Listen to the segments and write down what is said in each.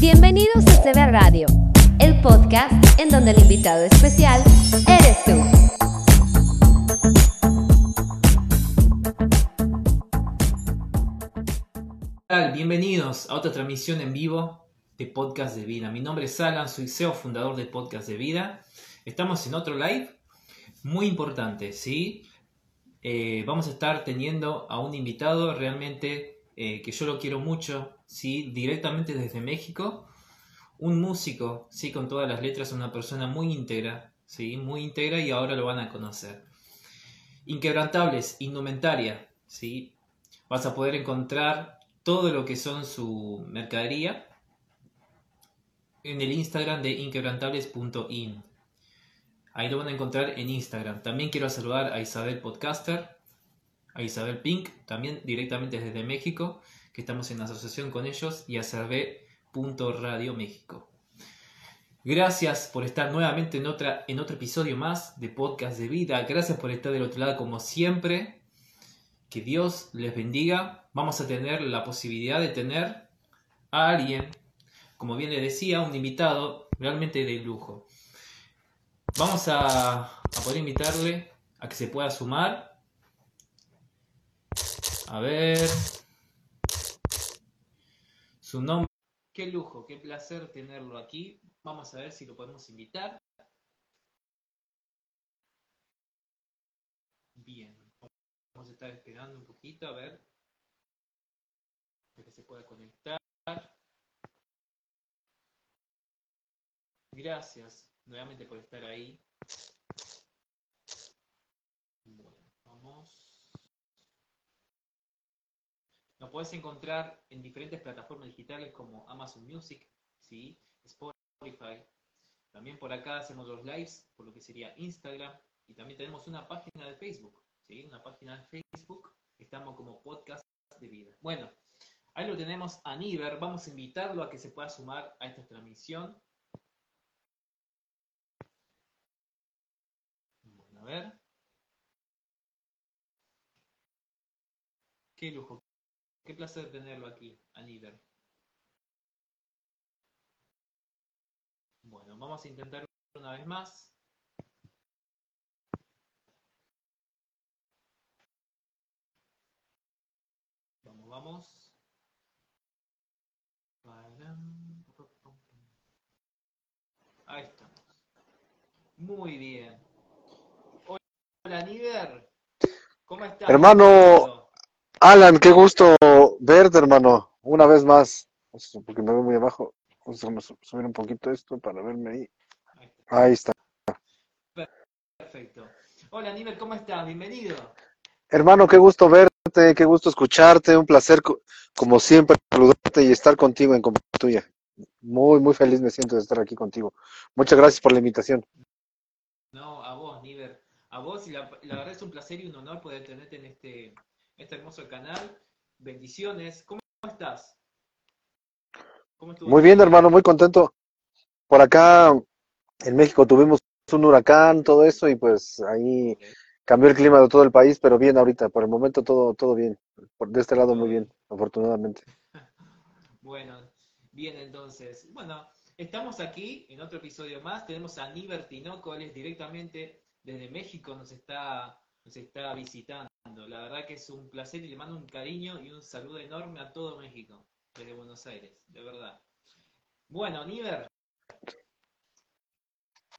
Bienvenidos a CB Radio, el podcast en donde el invitado especial eres tú. Bienvenidos a otra transmisión en vivo de Podcast de Vida. Mi nombre es Alan, soy CEO fundador de Podcast de Vida. Estamos en otro live muy importante, ¿sí? Eh, vamos a estar teniendo a un invitado realmente eh, que yo lo quiero mucho, ¿sí? Directamente desde México. Un músico, ¿sí? Con todas las letras, una persona muy íntegra, ¿sí? Muy íntegra y ahora lo van a conocer. Inquebrantables, indumentaria, ¿sí? Vas a poder encontrar todo lo que son su mercadería en el Instagram de inquebrantables.in. Ahí lo van a encontrar en Instagram. También quiero saludar a Isabel Podcaster, a Isabel Pink, también directamente desde México, estamos en asociación con ellos, y a Radio México. Gracias por estar nuevamente en, otra, en otro episodio más de Podcast de Vida. Gracias por estar del otro lado como siempre. Que Dios les bendiga. Vamos a tener la posibilidad de tener a alguien, como bien le decía, un invitado realmente de lujo. Vamos a, poder invitarle a que se pueda sumar. A ver. Su nombre. Qué lujo, qué placer tenerlo aquí. Vamos a ver si lo podemos invitar. Bien. Vamos a estar esperando un poquito a ver. que se pueda conectar. Gracias nuevamente por estar ahí. Bueno, vamos. Nos puedes encontrar en diferentes plataformas digitales como Amazon Music, ¿sí? Spotify. También por acá hacemos los lives, por lo que sería Instagram. Y también tenemos una página de Facebook, ¿sí? Una página de Facebook. Estamos como podcast de vida. Bueno, ahí lo tenemos a Niver. Vamos a invitarlo a que se pueda sumar a esta transmisión. A ver. Qué lujo. Qué placer tenerlo aquí, a líder. Bueno, vamos a intentar una vez más. Vamos, vamos. Ahí estamos. Muy bien. Hola, Niver. ¿Cómo estás? Hermano, Alan, qué gusto verte, hermano. Una vez más. Porque me veo muy abajo. Vamos a subir un poquito esto para verme ahí. Ahí está. Perfecto. Hola, Niver, ¿cómo estás? Bienvenido. Hermano, qué gusto verte, qué gusto escucharte. Un placer, como siempre, saludarte y estar contigo en compañía tuya. Muy, muy feliz me siento de estar aquí contigo. Muchas gracias por la invitación. No, a vos, Niver a vos y la, verdad es un placer y un honor poder tenerte en este, este hermoso canal. Bendiciones. ¿Cómo estás? muy bien, hermano, muy contento. Por acá en México tuvimos un huracán, todo eso, y pues ahí cambió el clima de todo el país, pero bien ahorita, por el momento todo, todo bien. Por, de este lado muy bien, afortunadamente. bueno, bien entonces. Bueno, estamos aquí en otro episodio más. Tenemos a Niver Tinoco, él es directamente desde México nos está, nos está visitando. La verdad que es un placer y le mando un cariño y un saludo enorme a todo México, desde Buenos Aires, de verdad. Bueno, Niver,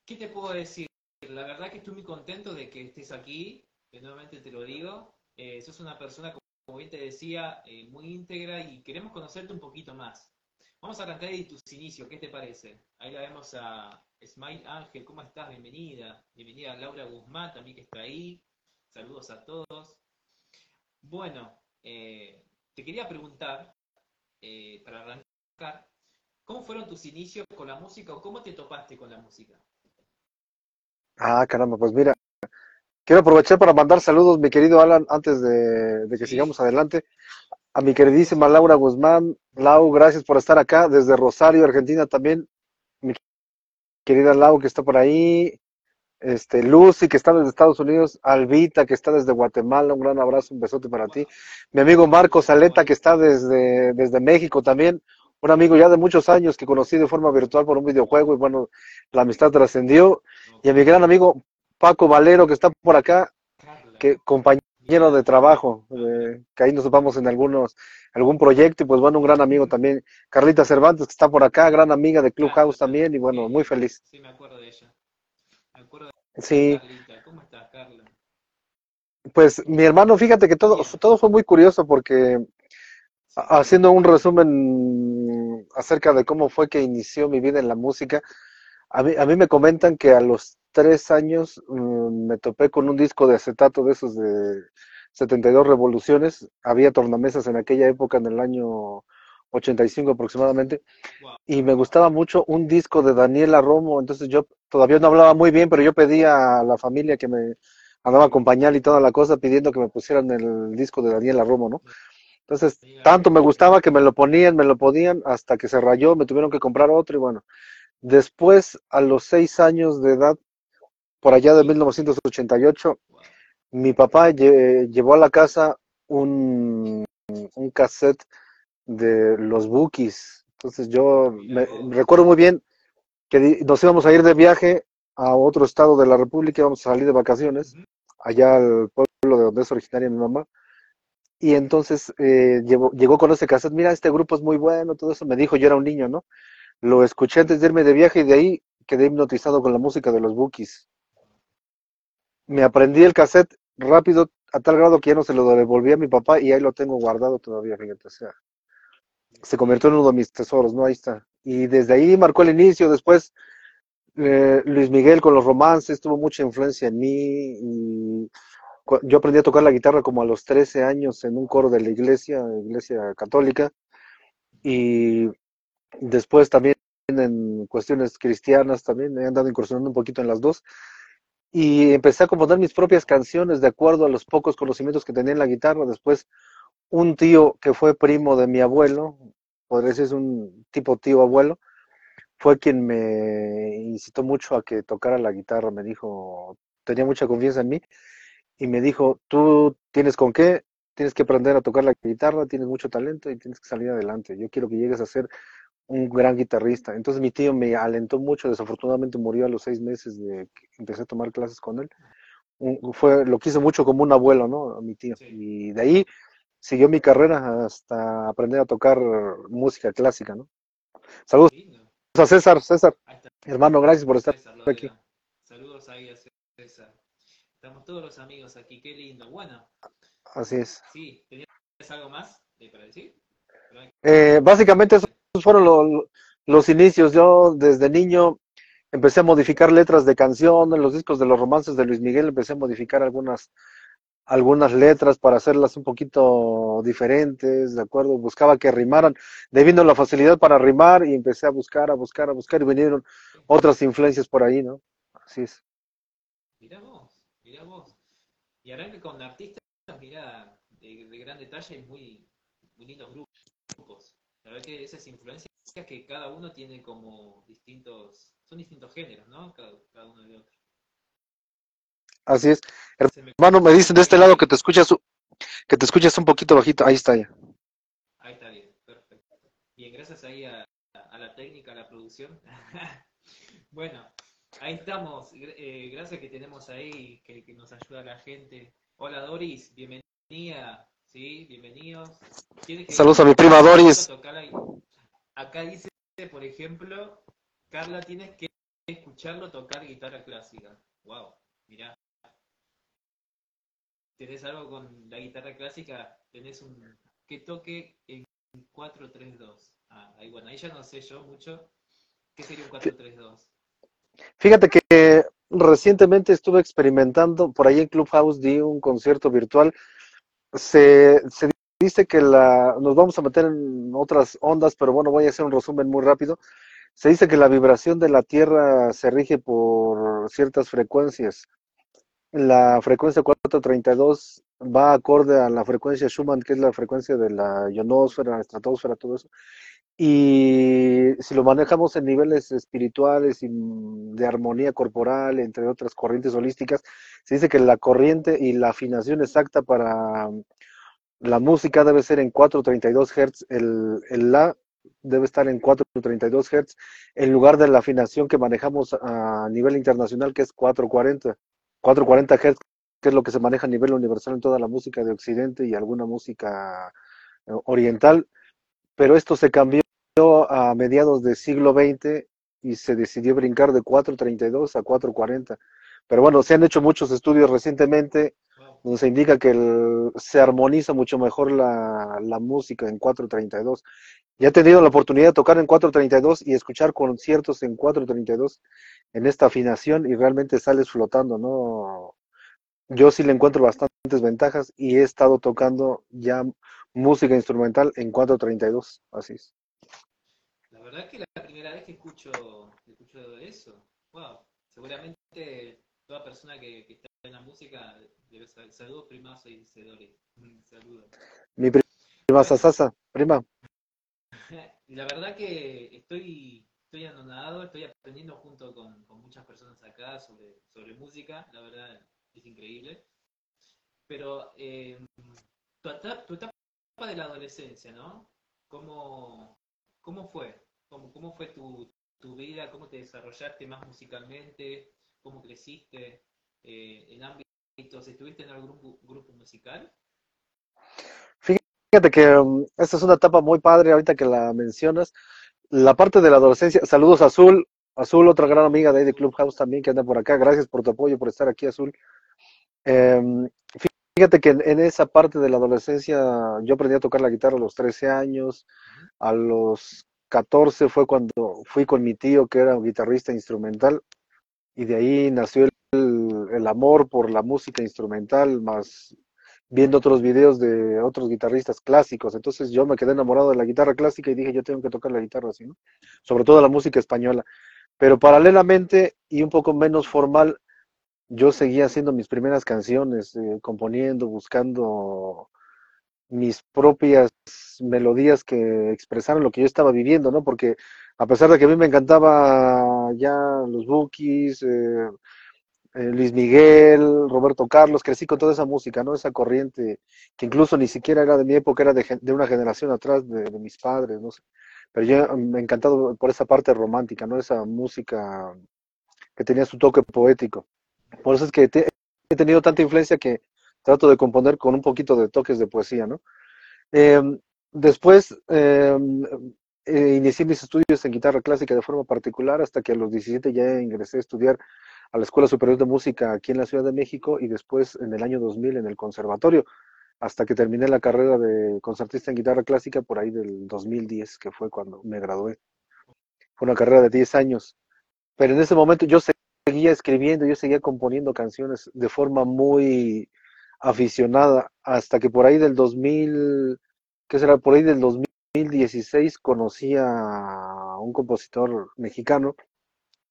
¿qué te puedo decir? La verdad que estoy muy contento de que estés aquí, nuevamente te lo digo. Eh, sos una persona, como bien te decía, eh, muy íntegra y queremos conocerte un poquito más. Vamos a arrancar de tus inicios, ¿qué te parece? Ahí la vemos a Smile Ángel, ¿cómo estás? Bienvenida. Bienvenida a Laura Guzmán, también que está ahí. Saludos a todos. Bueno, eh, te quería preguntar, eh, para arrancar, ¿cómo fueron tus inicios con la música o cómo te topaste con la música? Ah, caramba, pues mira, quiero aprovechar para mandar saludos, mi querido Alan, antes de, que sigamos adelante a mi queridísima Laura Guzmán. Lau, gracias por estar acá desde Rosario, Argentina también. Mi querida Lau que está por ahí. Este, Lucy que está desde Estados Unidos, Albita que está desde Guatemala, un gran abrazo, un besote para ti. Mi amigo Marcos Aleta que está desde, desde México también, un amigo ya de muchos años que conocí de forma virtual por un videojuego y bueno, la amistad trascendió. Y a mi gran amigo Paco Valero que está por acá, que compañero de trabajo, eh, que ahí nos vamos en algunos, algún proyecto y pues bueno, un gran amigo también. Carlita Cervantes que está por acá, gran amiga de Clubhouse también y bueno, muy feliz. Sí, me acuerdo de ella. Acuerdo Sí, Carlita. ¿Cómo estás, Carla? pues mi hermano, fíjate que todo, todo fue muy curioso porque ha- haciendo un resumen acerca de cómo fue que inició mi vida en la música, a mí, a mí me comentan que a los tres años mm, me topé con un disco de acetato de esos de 72 revoluciones. Había tornamesas en aquella época, en el año 85 aproximadamente, Wow. y me gustaba mucho un disco de Daniela Romo. Entonces yo todavía no hablaba muy bien, pero yo pedía a la familia que me andaba a acompañar y toda la cosa, pidiendo que me pusieran el disco de Daniela Romo, ¿no? Entonces, tanto me gustaba que me lo ponían, me lo podían, hasta que se rayó, me tuvieron que comprar otro y bueno. Después, a los seis años de edad, por allá de 1988, Wow. mi papá lle- llevó a la casa un, un cassette de los Bookies. Entonces yo me, recuerdo muy bien que nos íbamos a ir de viaje a otro estado de la República, íbamos a salir de vacaciones, allá al pueblo de donde es originaria mi mamá. Y entonces eh, llevó- llegó con ese cassette, mira, este grupo es muy bueno, todo eso me dijo, yo era un niño, ¿no? Lo escuché antes de irme de viaje y de ahí quedé hipnotizado con la música de los Bookies. Me aprendí el cassette rápido a tal grado que ya no se lo devolví a mi papá y ahí lo tengo guardado todavía, fíjate, o sea, se convirtió en uno de mis tesoros, ¿no? Ahí está. Y desde ahí marcó el inicio, después eh, Luis Miguel con los romances tuvo mucha influencia en mí yo aprendí a tocar la guitarra como a los 13 años en un coro de la iglesia, iglesia católica, y después también en cuestiones cristianas también he andado incursionando un poquito en las dos y empecé a componer mis propias canciones de acuerdo a los pocos conocimientos que tenía en la guitarra. Después un tío que fue primo de mi abuelo, podría decir es un tipo tío abuelo, fue quien me incitó mucho a que tocara la guitarra, me dijo, tenía mucha confianza en mí y me dijo, tú tienes con qué, tienes que aprender a tocar la guitarra, tienes mucho talento y tienes que salir adelante. Yo quiero que llegues a ser un gran guitarrista. Entonces mi tío me alentó mucho, desafortunadamente murió a los seis meses de que empecé a tomar clases con él. Fue, lo quiso mucho como un abuelo, ¿no? A mi tío. Sí. Y de ahí siguió mi carrera hasta aprender a tocar música clásica, ¿no? Saludos a César, César, hermano, gracias por estar César aquí. Saludos ahí a César. Estamos todos los amigos aquí, qué lindo. Bueno, Así es. sí, ¿tenías algo más para decir? Eh, básicamente esos fueron lo- los inicios. Yo desde niño empecé a modificar letras de canciones, los discos de los romances de Luis Miguel, empecé a modificar algunas, algunas letras para hacerlas un poquito diferentes, ¿de acuerdo? Buscaba que rimaran, debiendo la facilidad para rimar y empecé a buscar, a buscar, a buscar y vinieron otras influencias por ahí, ¿no? Así es. Mirá vos, mirá vos. Y arranca con artistas, mirá, de, de gran detalle y muy, muy lindos grupos. La verdad que esas influencias que cada uno tiene como distintos, son distintos géneros, ¿no? Cada, cada uno de otro. Así es. Hermano, me dicen de este lado que te escuchas, que te escuchas un poquito bajito. Ahí está ya. Ahí está bien, perfecto. Bien, gracias ahí a, a la técnica, a la producción. bueno, ahí estamos. Eh, gracias que tenemos ahí, que, que nos ayuda la gente. Hola Doris, bienvenida. Sí, bienvenidos. ¿Tienes que- Saludos a mi prima Doris. Acá dice, por ejemplo, Carla, tienes que escucharlo tocar guitarra clásica. Wow, mirá. ¿Tenés algo con la guitarra clásica? ¿Tenés un que toque en 4-3-2? Ah, ahí bueno, ahí ya no sé yo mucho. ¿Qué sería un 4-3-2? Fíjate que recientemente estuve experimentando, por ahí en Clubhouse di un concierto virtual. Se, se dice que la, nos vamos a meter en otras ondas, pero bueno, voy a hacer un resumen muy rápido. Se dice que la vibración de la Tierra se rige por ciertas frecuencias. La frecuencia 432 va acorde a la frecuencia Schumann, que es la frecuencia de la ionosfera, la estratosfera, todo eso. Y si lo manejamos en niveles espirituales y de armonía corporal, entre otras corrientes holísticas, se dice que la corriente y la afinación exacta para la música debe ser en 432 Hz el, el La, debe estar en 432 Hz, en lugar de la afinación que manejamos a nivel internacional, que es 440. 440 Hz, que es lo que se maneja a nivel universal en toda la música de Occidente y alguna música eh, oriental. Pero esto se cambió a mediados del siglo XX y se decidió brincar de 432 a 440. Pero bueno, se han hecho muchos estudios recientemente se indica que se armoniza mucho mejor la, la música en 432. Ya he tenido la oportunidad de tocar en 432 y escuchar conciertos en 432 en esta afinación y realmente sales flotando, ¿no? Yo sí le encuentro bastantes ventajas y he estado tocando ya música instrumental en 432, así es. La verdad que la primera vez que escucho, escucho eso, wow, seguramente toda persona que, que está en la música debe saber. Saludos, primazo y Cedori. Saludos. Mi prima Sasasa, prima. La verdad que estoy, estoy anonadado, estoy aprendiendo junto con, con, muchas personas acá sobre, sobre música, la verdad es increíble. Pero eh, tu, etapa, tu, etapa de la adolescencia, ¿no? ¿Cómo, cómo fue? ¿Cómo, cómo fue tu, tu, vida? ¿Cómo te desarrollaste más musicalmente? ¿Cómo creciste? Eh, ¿En ámbitos? ¿Estuviste en algún grupo, musical? Fíjate que um, esta es una etapa muy padre ahorita que la mencionas. La parte de la adolescencia, saludos Azul, Azul, otra gran amiga de Clubhouse también que anda por acá. Gracias por tu apoyo, por estar aquí, Azul. Eh, fíjate que en, en, esa parte de la adolescencia yo aprendí a tocar la guitarra a los 13 años. A los 14 fue cuando fui con mi tío que era un guitarrista instrumental y de ahí nació el, amor por la música instrumental más viendo otros videos de otros guitarristas clásicos. Entonces yo me quedé enamorado de la guitarra clásica y dije, yo tengo que tocar la guitarra así, ¿no? Sobre todo la música española. Pero paralelamente y un poco menos formal, yo seguía haciendo mis primeras canciones, eh, componiendo, buscando mis propias melodías que expresaran lo que yo estaba viviendo, ¿no? Porque a pesar de que a mí me encantaba ya los bookies, eh, eh, Luis Miguel, Roberto Carlos, crecí con toda esa música, ¿no? Esa corriente que incluso ni siquiera era de mi época, era de, de una generación atrás de, mis padres, no sé. Pero yo me he encantado por esa parte romántica, ¿no? Esa música que tenía su toque poético. Por eso es que he tenido tanta influencia que trato de componer con un poquito de toques de poesía, ¿no? Eh, después eh, eh, inicié mis estudios en guitarra clásica de forma particular hasta que a los 17 ya ingresé a estudiar a la Escuela Superior de Música aquí en la Ciudad de México y después en el año 2000 en el conservatorio, hasta que terminé la carrera de concertista en guitarra clásica por ahí del 2010, que fue cuando me gradué. Fue una carrera de 10 años. Pero en ese momento yo seguía escribiendo, yo seguía componiendo canciones de forma muy aficionada, hasta que por ahí del 2000, ¿qué será? Por ahí del 2016 conocí a un compositor mexicano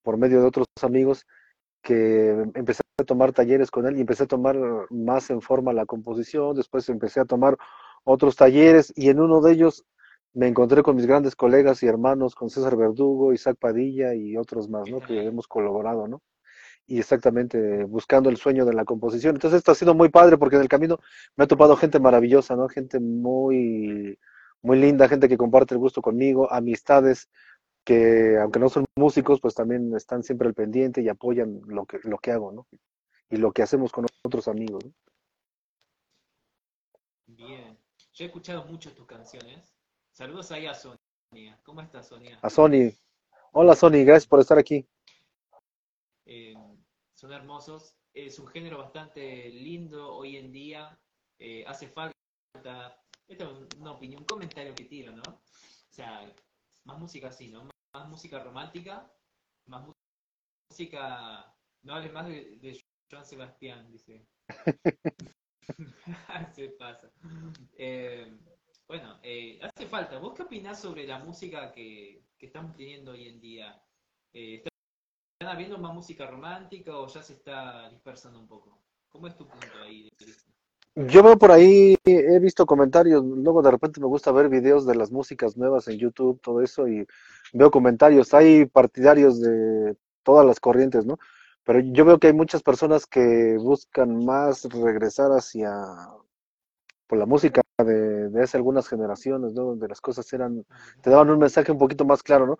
por medio de otros amigos que empecé a tomar talleres con él y empecé a tomar más en forma la composición, después empecé a tomar otros talleres y en uno de ellos me encontré con mis grandes colegas y hermanos, con César Verdugo, Isaac Padilla y otros más, ¿no? Que hemos colaborado, ¿no? Y exactamente buscando el sueño de la composición. Entonces esto ha sido muy padre porque en el camino me ha topado gente maravillosa, ¿no? Gente muy, muy linda, gente que comparte el gusto conmigo, amistades que aunque no son músicos, pues también están siempre al pendiente y apoyan lo que, lo que hago, ¿no? Y lo que hacemos con otros amigos. ¿no? Bien. Yo he escuchado mucho tus canciones. Saludos ahí a Sonia. ¿Cómo estás, Sonia? A Sony. Hola, Sony. Gracias por estar aquí. Eh, son hermosos. Es un género bastante lindo hoy en día. Eh, hace falta. Esta es una opinión, un comentario que tiro, ¿no? O sea, más música así, ¿no? Más música romántica, más música. No hables más de, de Joan Sebastián, dice. Se pasa. Eh, bueno, eh, hace falta. ¿Vos qué opinás sobre la música que, que estamos teniendo hoy en día? Eh, ¿Están habiendo más música romántica o ya se está dispersando un poco? ¿Cómo es tu punto ahí? Yo veo por ahí, he visto comentarios, luego de repente me gusta ver videos de las músicas nuevas en YouTube, todo eso, y veo comentarios. Hay partidarios de todas las corrientes, ¿no? Pero yo veo que hay muchas personas que buscan más regresar hacia por la música de, de hace algunas generaciones, ¿no? Donde las cosas eran, te daban un mensaje un poquito más claro, ¿no?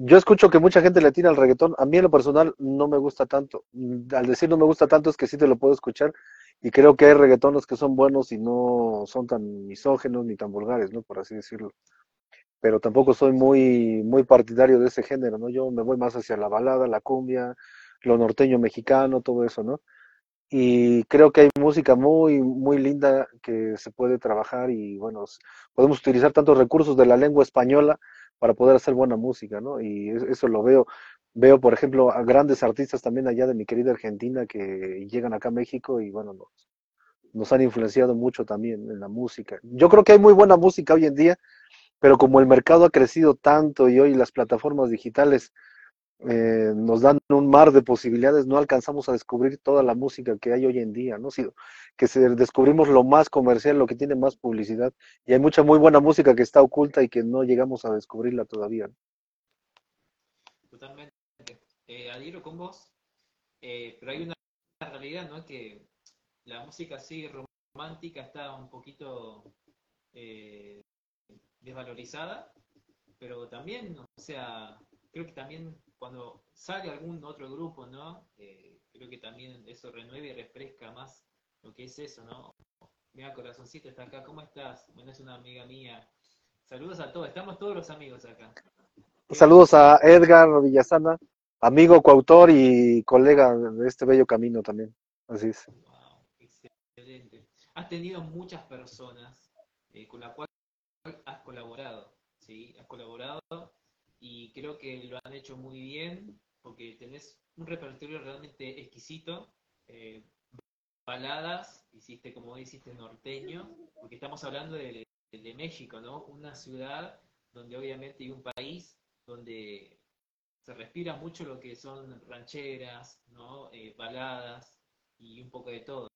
Yo escucho que mucha gente le tira al reggaetón. A mí en lo personal no me gusta tanto. Al decir no me gusta tanto es que sí te lo puedo escuchar y creo que hay reggaetones que son buenos y no son tan misógenos ni tan vulgares, ¿no? Por así decirlo. Pero tampoco soy muy, muy partidario de ese género, ¿no? Yo me voy más hacia la balada, la cumbia, lo norteño mexicano, todo eso, ¿no? Y creo que hay música muy, muy linda que se puede trabajar y bueno, podemos utilizar tantos recursos de la lengua española para poder hacer buena música, ¿no? Y eso lo veo. Veo, por ejemplo, a grandes artistas también allá de mi querida Argentina que llegan acá a México y bueno, nos, nos han influenciado mucho también en la música. Yo creo que hay muy buena música hoy en día, pero como el mercado ha crecido tanto y hoy las plataformas digitales eh, nos dan un mar de posibilidades, no alcanzamos a descubrir toda la música que hay hoy en día, ¿no? Si, que se descubrimos lo más comercial, lo que tiene más publicidad, y hay mucha muy buena música que está oculta y que no llegamos a descubrirla todavía. Totalmente. Eh, adhiero con vos, eh, pero hay una realidad, ¿no? Que la música así romántica está un poquito eh, desvalorizada, pero también, o sea, creo que también cuando sale algún otro grupo, ¿no? Eh, creo que también eso renueve y refresca más lo que es eso, ¿no? Mira, corazoncito está acá, ¿cómo estás? Bueno, es una amiga mía. Saludos a todos, estamos todos los amigos acá. Saludos a Edgar Villasana, amigo, coautor y colega de este bello camino también. Así es. Wow, excelente. Has tenido muchas personas eh, con las cuales has colaborado, ¿sí? Has colaborado y creo que lo han hecho muy bien porque tenés un repertorio realmente exquisito. Eh, baladas, hiciste como hiciste norteño, porque estamos hablando de, de, México, ¿no? Una ciudad donde obviamente hay un país donde se respira mucho lo que son rancheras, ¿no? Eh, baladas y un poco de todo.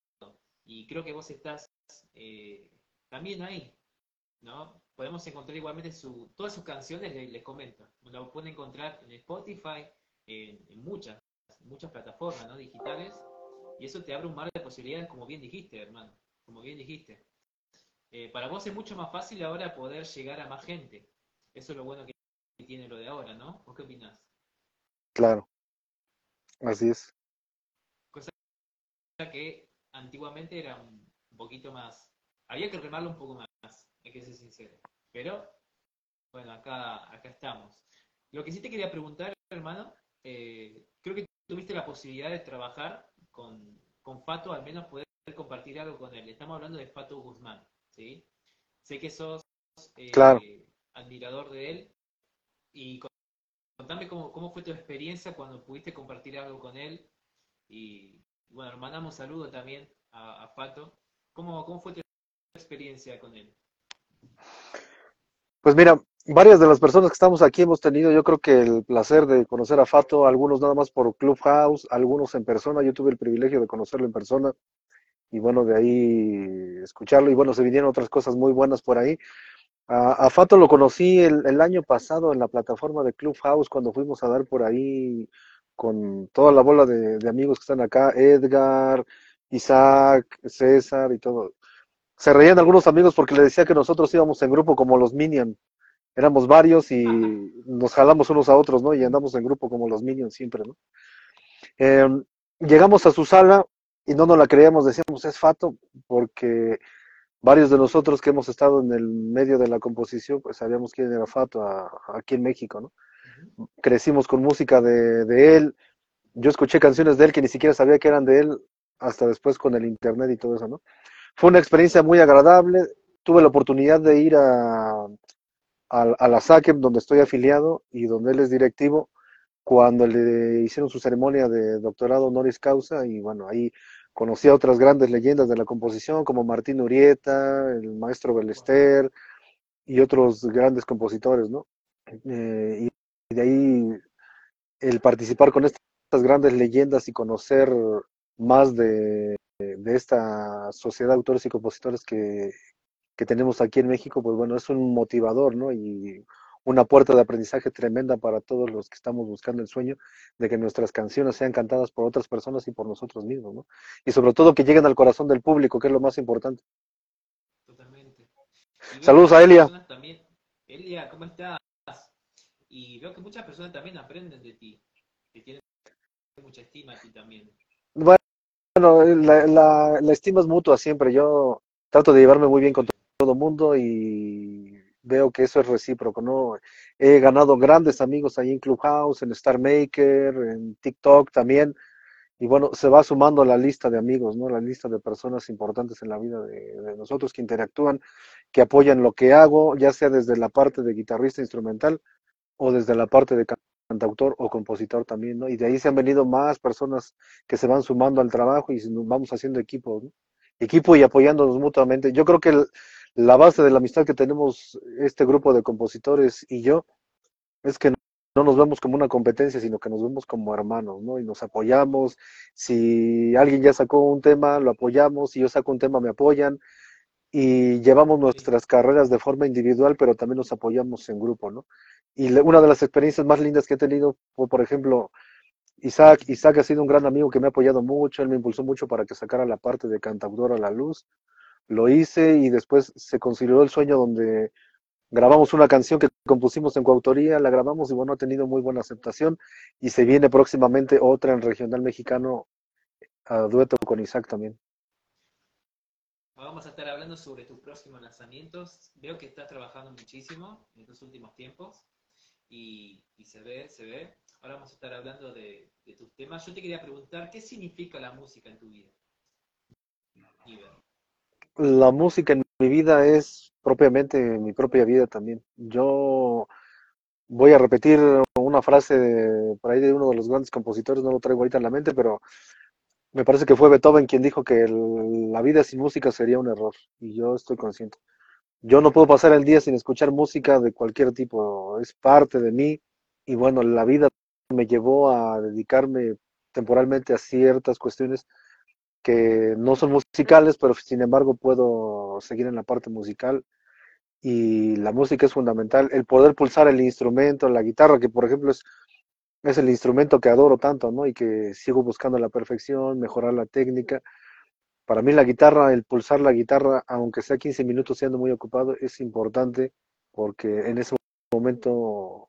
Y creo que vos estás eh, también ahí, ¿no? Podemos encontrar igualmente su, todas sus canciones, les, comento, lo pueden encontrar en Spotify, en, muchas, muchas plataformas ¿no? digitales, y eso te abre un mar de posibilidades, como bien dijiste, hermano, como bien dijiste. Eh, para vos es mucho más fácil ahora poder llegar a más gente. Eso es lo bueno que tiene lo de ahora, ¿no? ¿Vos qué opinás? Claro, así es. Cosa que antiguamente era un poquito más, había que remarlo un poco más hay que ser sincero. Pero, bueno, acá, acá estamos. Lo que sí te quería preguntar, hermano, eh, creo que tuviste la posibilidad de trabajar con, con Fato, al menos poder compartir algo con él. Estamos hablando de Fato Guzmán, ¿sí? Sé que sos eh, claro. admirador de él y contame cómo, cómo fue tu experiencia cuando pudiste compartir algo con él y bueno, mandamos saludo también a, a Fato. ¿Cómo, ¿Cómo fue tu experiencia con él? Pues mira, varias de las personas que estamos aquí hemos tenido, yo creo que el placer de conocer a Fato, algunos nada más por Clubhouse, algunos en persona, yo tuve el privilegio de conocerlo en persona y bueno, de ahí escucharlo y bueno, se vinieron otras cosas muy buenas por ahí. A, Fato lo conocí el, año pasado en la plataforma de Clubhouse cuando fuimos a dar por ahí con toda la bola de, de amigos que están acá, Edgar, Isaac, César y todo se reían algunos amigos porque le decía que nosotros íbamos en grupo como los Minions. Éramos varios y nos jalamos unos a otros, ¿no? Y andamos en grupo como los Minions siempre, ¿no? Em, llegamos a su sala y no nos la creíamos, decíamos, es Fato, porque varios de nosotros que hemos estado en el medio de la composición, pues sabíamos quién era Fato aquí en México, ¿no? Crecimos con música de, de él, yo escuché canciones de él que ni siquiera sabía que eran de él, hasta después con el internet y todo eso, ¿no? Fue una experiencia muy agradable. Tuve la oportunidad de ir a, la SACEM, donde estoy afiliado y donde él es directivo, cuando le hicieron su ceremonia de doctorado honoris causa y bueno, ahí conocí a otras grandes leyendas de la composición como Martín Urieta, el maestro Belester y otros grandes compositores, ¿no? Eh, y de ahí el participar con estas grandes leyendas y conocer más de, de esta sociedad de autores y compositores que, que, tenemos aquí en México, pues bueno, es un motivador, ¿no? Y una puerta de aprendizaje tremenda para todos los que estamos buscando el sueño de que nuestras canciones sean cantadas por otras personas y por nosotros mismos, ¿no? Y sobre todo que lleguen al corazón del público, que es lo más importante. Totalmente. Saludos a Elia. también, Elia, ¿cómo estás? Y veo que muchas personas también aprenden de ti, que tienen mucha estima ti también. Bueno, la, la, estima es mutua siempre. Yo trato de llevarme muy bien con todo el mundo y veo que eso es recíproco, ¿no? He ganado grandes amigos ahí en Clubhouse, en Star Maker, en TikTok también. Y bueno, se va sumando la lista de amigos, ¿no? La lista de personas importantes en la vida de, de nosotros que interactúan, que apoyan lo que hago, ya sea desde la parte de guitarrista instrumental o desde la parte de cantautor o compositor también, ¿no? Y de ahí se han venido más personas que se van sumando al trabajo y vamos haciendo equipo, ¿no? Equipo y apoyándonos mutuamente. Yo creo que la base de la amistad que tenemos este grupo de compositores y yo es que no nos vemos como una competencia, sino que nos vemos como hermanos, ¿no? Y nos apoyamos. Si alguien ya sacó un tema, lo apoyamos. Si yo saco un tema, me apoyan. Y llevamos nuestras carreras de forma individual, pero también nos apoyamos en grupo, ¿no? Y una de las experiencias más lindas que he tenido fue, por ejemplo, Isaac. Isaac ha sido un gran amigo que me ha apoyado mucho. Él me impulsó mucho para que sacara la parte de cantautor a la luz. Lo hice y después se consideró el sueño donde grabamos una canción que compusimos en coautoría, la grabamos y bueno, ha tenido muy buena aceptación y se viene próximamente otra en regional mexicano a dueto con Isaac también. Vamos a estar hablando sobre tus próximos lanzamientos. Veo que estás trabajando muchísimo en estos últimos tiempos y, y se ve, se ve. Ahora vamos a estar hablando de, de tus temas. Yo te quería preguntar, ¿qué significa la música en tu vida? La música en mi vida es propiamente mi propia vida también. Yo voy a repetir una frase de, por ahí de uno de los grandes compositores, no lo traigo ahorita en la mente, pero me parece que fue Beethoven quien dijo que la vida sin música sería un error y yo estoy consciente. Yo no puedo pasar el día sin escuchar música de cualquier tipo, es parte de mí y bueno, la vida me llevó a dedicarme temporalmente a ciertas cuestiones que no son musicales, pero sin embargo puedo seguir en la parte musical y la música es fundamental. El poder pulsar el instrumento, la guitarra, que por ejemplo es, es el instrumento que adoro tanto, ¿no? Y que sigo buscando la perfección, mejorar la técnica. Para mí la guitarra, el pulsar la guitarra, aunque sea 15 minutos siendo muy ocupado, es importante porque en ese momento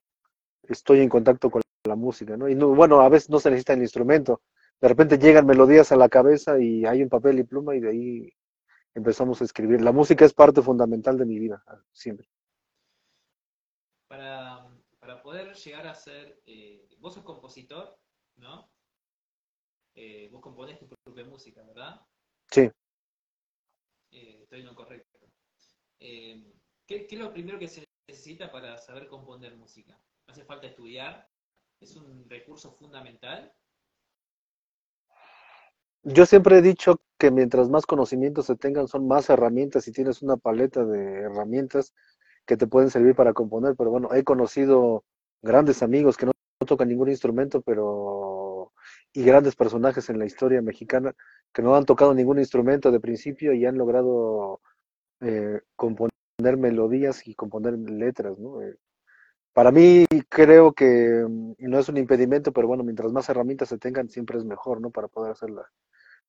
estoy en contacto con la música, ¿no? Y no, bueno, a veces no se necesita el instrumento. De repente llegan melodías a la cabeza y hay un papel y pluma y de ahí empezamos a escribir. La música es parte fundamental de mi vida, siempre. Para, para poder llegar a ser, eh, vos sos compositor, ¿no? Eh, vos componés tu propia música, ¿verdad? Sí. Eh, estoy en lo correcto. Eh, ¿qué, qué es lo primero que se necesita para saber componer música? ¿No hace falta estudiar? ¿Es un recurso fundamental? Yo siempre he dicho que mientras más conocimientos se tengan, son más herramientas y tienes una paleta de herramientas que te pueden servir para componer. Pero bueno, he conocido grandes amigos que no, tocan ningún instrumento, pero y grandes personajes en la historia mexicana que no han tocado ningún instrumento de principio y han logrado eh, componer melodías y componer letras, ¿no? Eh, para mí creo que mm, no es un impedimento, pero bueno, mientras más herramientas se tengan, siempre es mejor, ¿no? Para poder hacer la,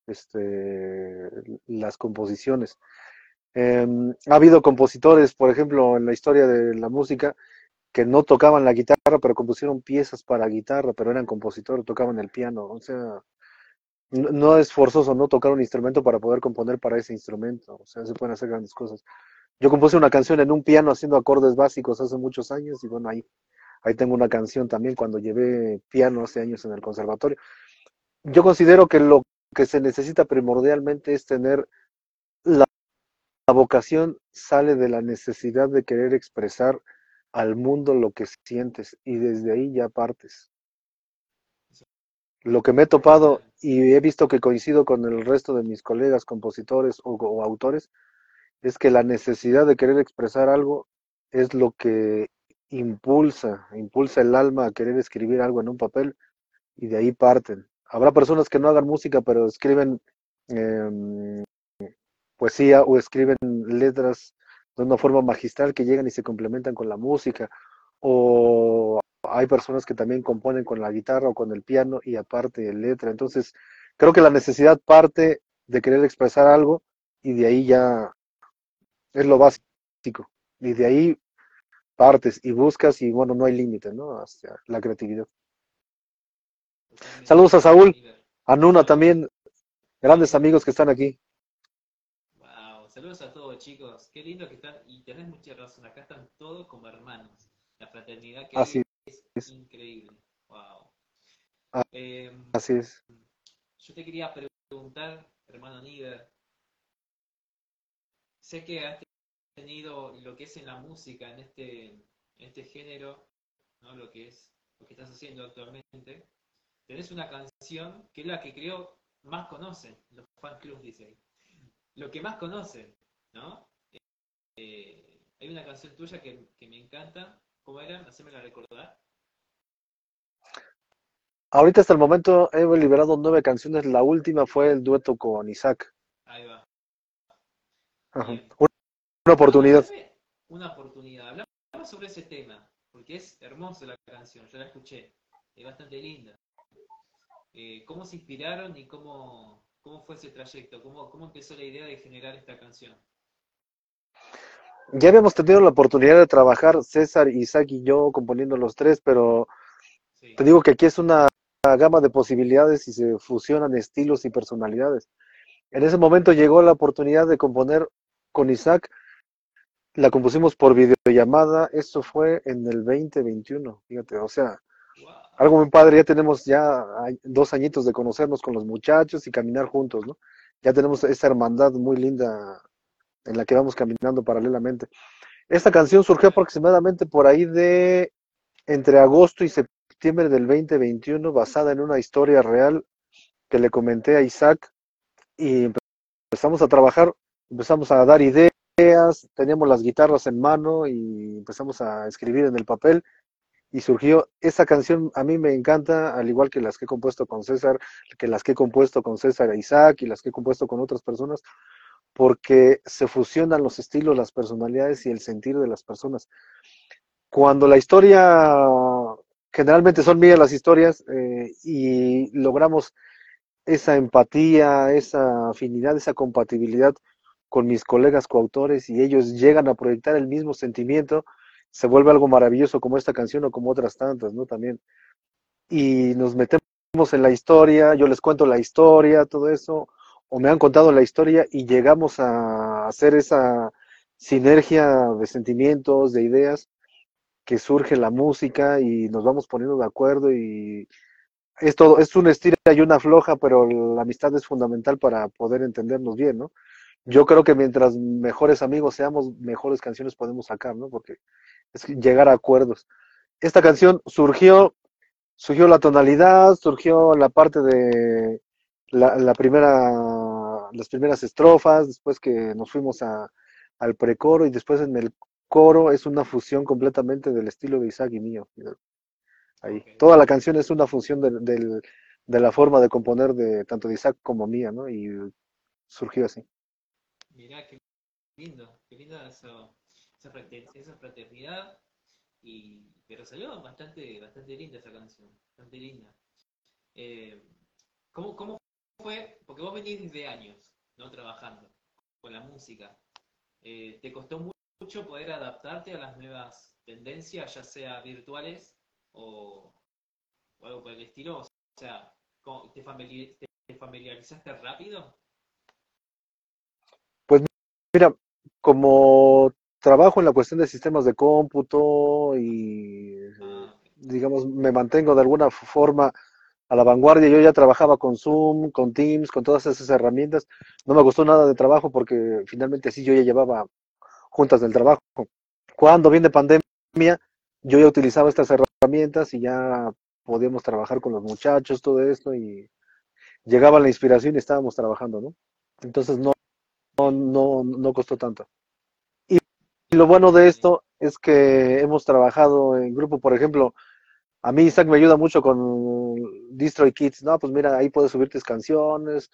este, las composiciones. Eh, ha habido compositores, por ejemplo, en la historia de la música, que no tocaban la guitarra, pero compusieron piezas para guitarra, pero eran compositores, tocaban el piano. O sea, no, no es forzoso no tocar un instrumento para poder componer para ese instrumento. O sea, se pueden hacer grandes cosas. Yo compuse una canción en un piano haciendo acordes básicos hace muchos años y bueno, ahí, ahí tengo una canción también cuando llevé piano hace años en el conservatorio. Yo considero que lo que se necesita primordialmente es tener la, la vocación sale de la necesidad de querer expresar al mundo lo que sientes y desde ahí ya partes. Lo que me he topado y he visto que coincido con el resto de mis colegas compositores o, autores es que la necesidad de querer expresar algo es lo que impulsa, impulsa el alma a querer escribir algo en un papel y de ahí parten. Habrá personas que no hagan música, pero escriben eh, poesía o escriben letras de una forma magistral que llegan y se complementan con la música. O hay personas que también componen con la guitarra o con el piano y aparte letra. Entonces, creo que la necesidad parte de querer expresar algo y de ahí ya es lo básico. Y de ahí partes y buscas y bueno, no hay límite, ¿no? Hacia la creatividad. Saludos a Saúl, a Nuna también, grandes amigos que están aquí. Saludos a todos chicos, qué lindo que están, y tenés mucha razón, acá están todos como hermanos, la fraternidad que Así hay es, es. increíble, wow. Ah. Eh, Así es. yo te quería preguntar, hermano Niver, sé que has tenido lo que es en la música, en este, en este género, ¿no? Lo que es, lo que estás haciendo actualmente, tenés una canción que es la que creo más conocen, los fan clubs dicen, lo que más conocen, ¿no? Eh, hay una canción tuya que, que me encanta, ¿cómo era? Hacémela recordar. Ahorita hasta el momento he liberado nueve canciones. La última fue el dueto con Isaac. Ahí va. Ajá. Una oportunidad. Una oportunidad. Hablamos sobre ese tema, porque es hermosa la canción, yo la escuché, es bastante linda. Eh, ¿Cómo se inspiraron y cómo, cómo fue ese trayecto? ¿Cómo, ¿Cómo empezó la idea de generar esta canción? Ya habíamos tenido la oportunidad de trabajar César, Isaac y yo componiendo los tres, pero Sí, te digo que aquí es una gama de posibilidades y se fusionan estilos y personalidades. En ese momento llegó la oportunidad de componer con Isaac. La compusimos por videollamada. Eso fue en el 2021. Fíjate, o sea, algo muy padre. Ya tenemos ya dos añitos de conocernos con los muchachos y caminar juntos, ¿no? Ya tenemos esa hermandad muy linda en la que vamos caminando paralelamente. Esta canción surgió aproximadamente por ahí de entre agosto y septiembre del 2021, basada en una historia real que le comenté a Isaac y empezamos a trabajar, empezamos a dar ideas, teníamos las guitarras en mano y empezamos a escribir en el papel y surgió esa canción, a mí me encanta, al igual que las que he compuesto con César, que las que he compuesto con César e Isaac y las que he compuesto con otras personas, porque se fusionan los estilos, las personalidades y el sentir de las personas. Cuando la historia, generalmente son mías las historias, eh, y logramos esa empatía, esa afinidad, esa compatibilidad con mis colegas coautores y ellos llegan a proyectar el mismo sentimiento, se vuelve algo maravilloso como esta canción o como otras tantas, ¿no? También. Y nos metemos en la historia, yo les cuento la historia, todo eso, o me han contado la historia y llegamos a hacer esa sinergia de sentimientos, de ideas, que surge la música y nos vamos poniendo de acuerdo y es todo, es una estira y una floja, pero la amistad es fundamental para poder entendernos bien, ¿no? Yo creo que mientras mejores amigos seamos, mejores canciones podemos sacar, ¿no? Porque es llegar a acuerdos. Esta canción surgió, surgió la tonalidad, surgió la parte de la, la primera, las primeras estrofas, después que nos fuimos a, al precoro y después en el coro es una fusión completamente del estilo de Isaac y mío. Ahí. Toda la canción es una función del, del- de la forma de componer de tanto de Isaac como mía, ¿no? Y surgió así. Mirá qué lindo, qué lindo eso, esa, esa fraternidad, y, pero salió bastante, bastante linda esa canción, bastante linda. Eh, ¿cómo, ¿Cómo fue? Porque vos venís desde años, ¿no? Trabajando con la música. Eh, ¿Te costó mu- mucho poder adaptarte a las nuevas tendencias, ya sea virtuales o, o algo por el estilo? O sea, ¿cómo- ¿te, familiar- te familiarizaste rápido? Mira, como trabajo en la cuestión de sistemas de cómputo y, digamos, me mantengo de alguna forma a la vanguardia, yo ya trabajaba con Zoom, con Teams, con todas esas herramientas. No me costó nada de trabajo porque finalmente sí yo ya llevaba juntas del trabajo. Cuando viene pandemia, yo ya utilizaba estas herramientas y ya podíamos trabajar con los muchachos, todo esto, y llegaba la inspiración y estábamos trabajando, ¿no? Entonces no, no, no, no costó tanto. Y lo bueno de esto es que hemos trabajado en grupo, por ejemplo, a mí Isaac me ayuda mucho con Destroy Kids, no, pues mira, ahí puedes subir tus canciones,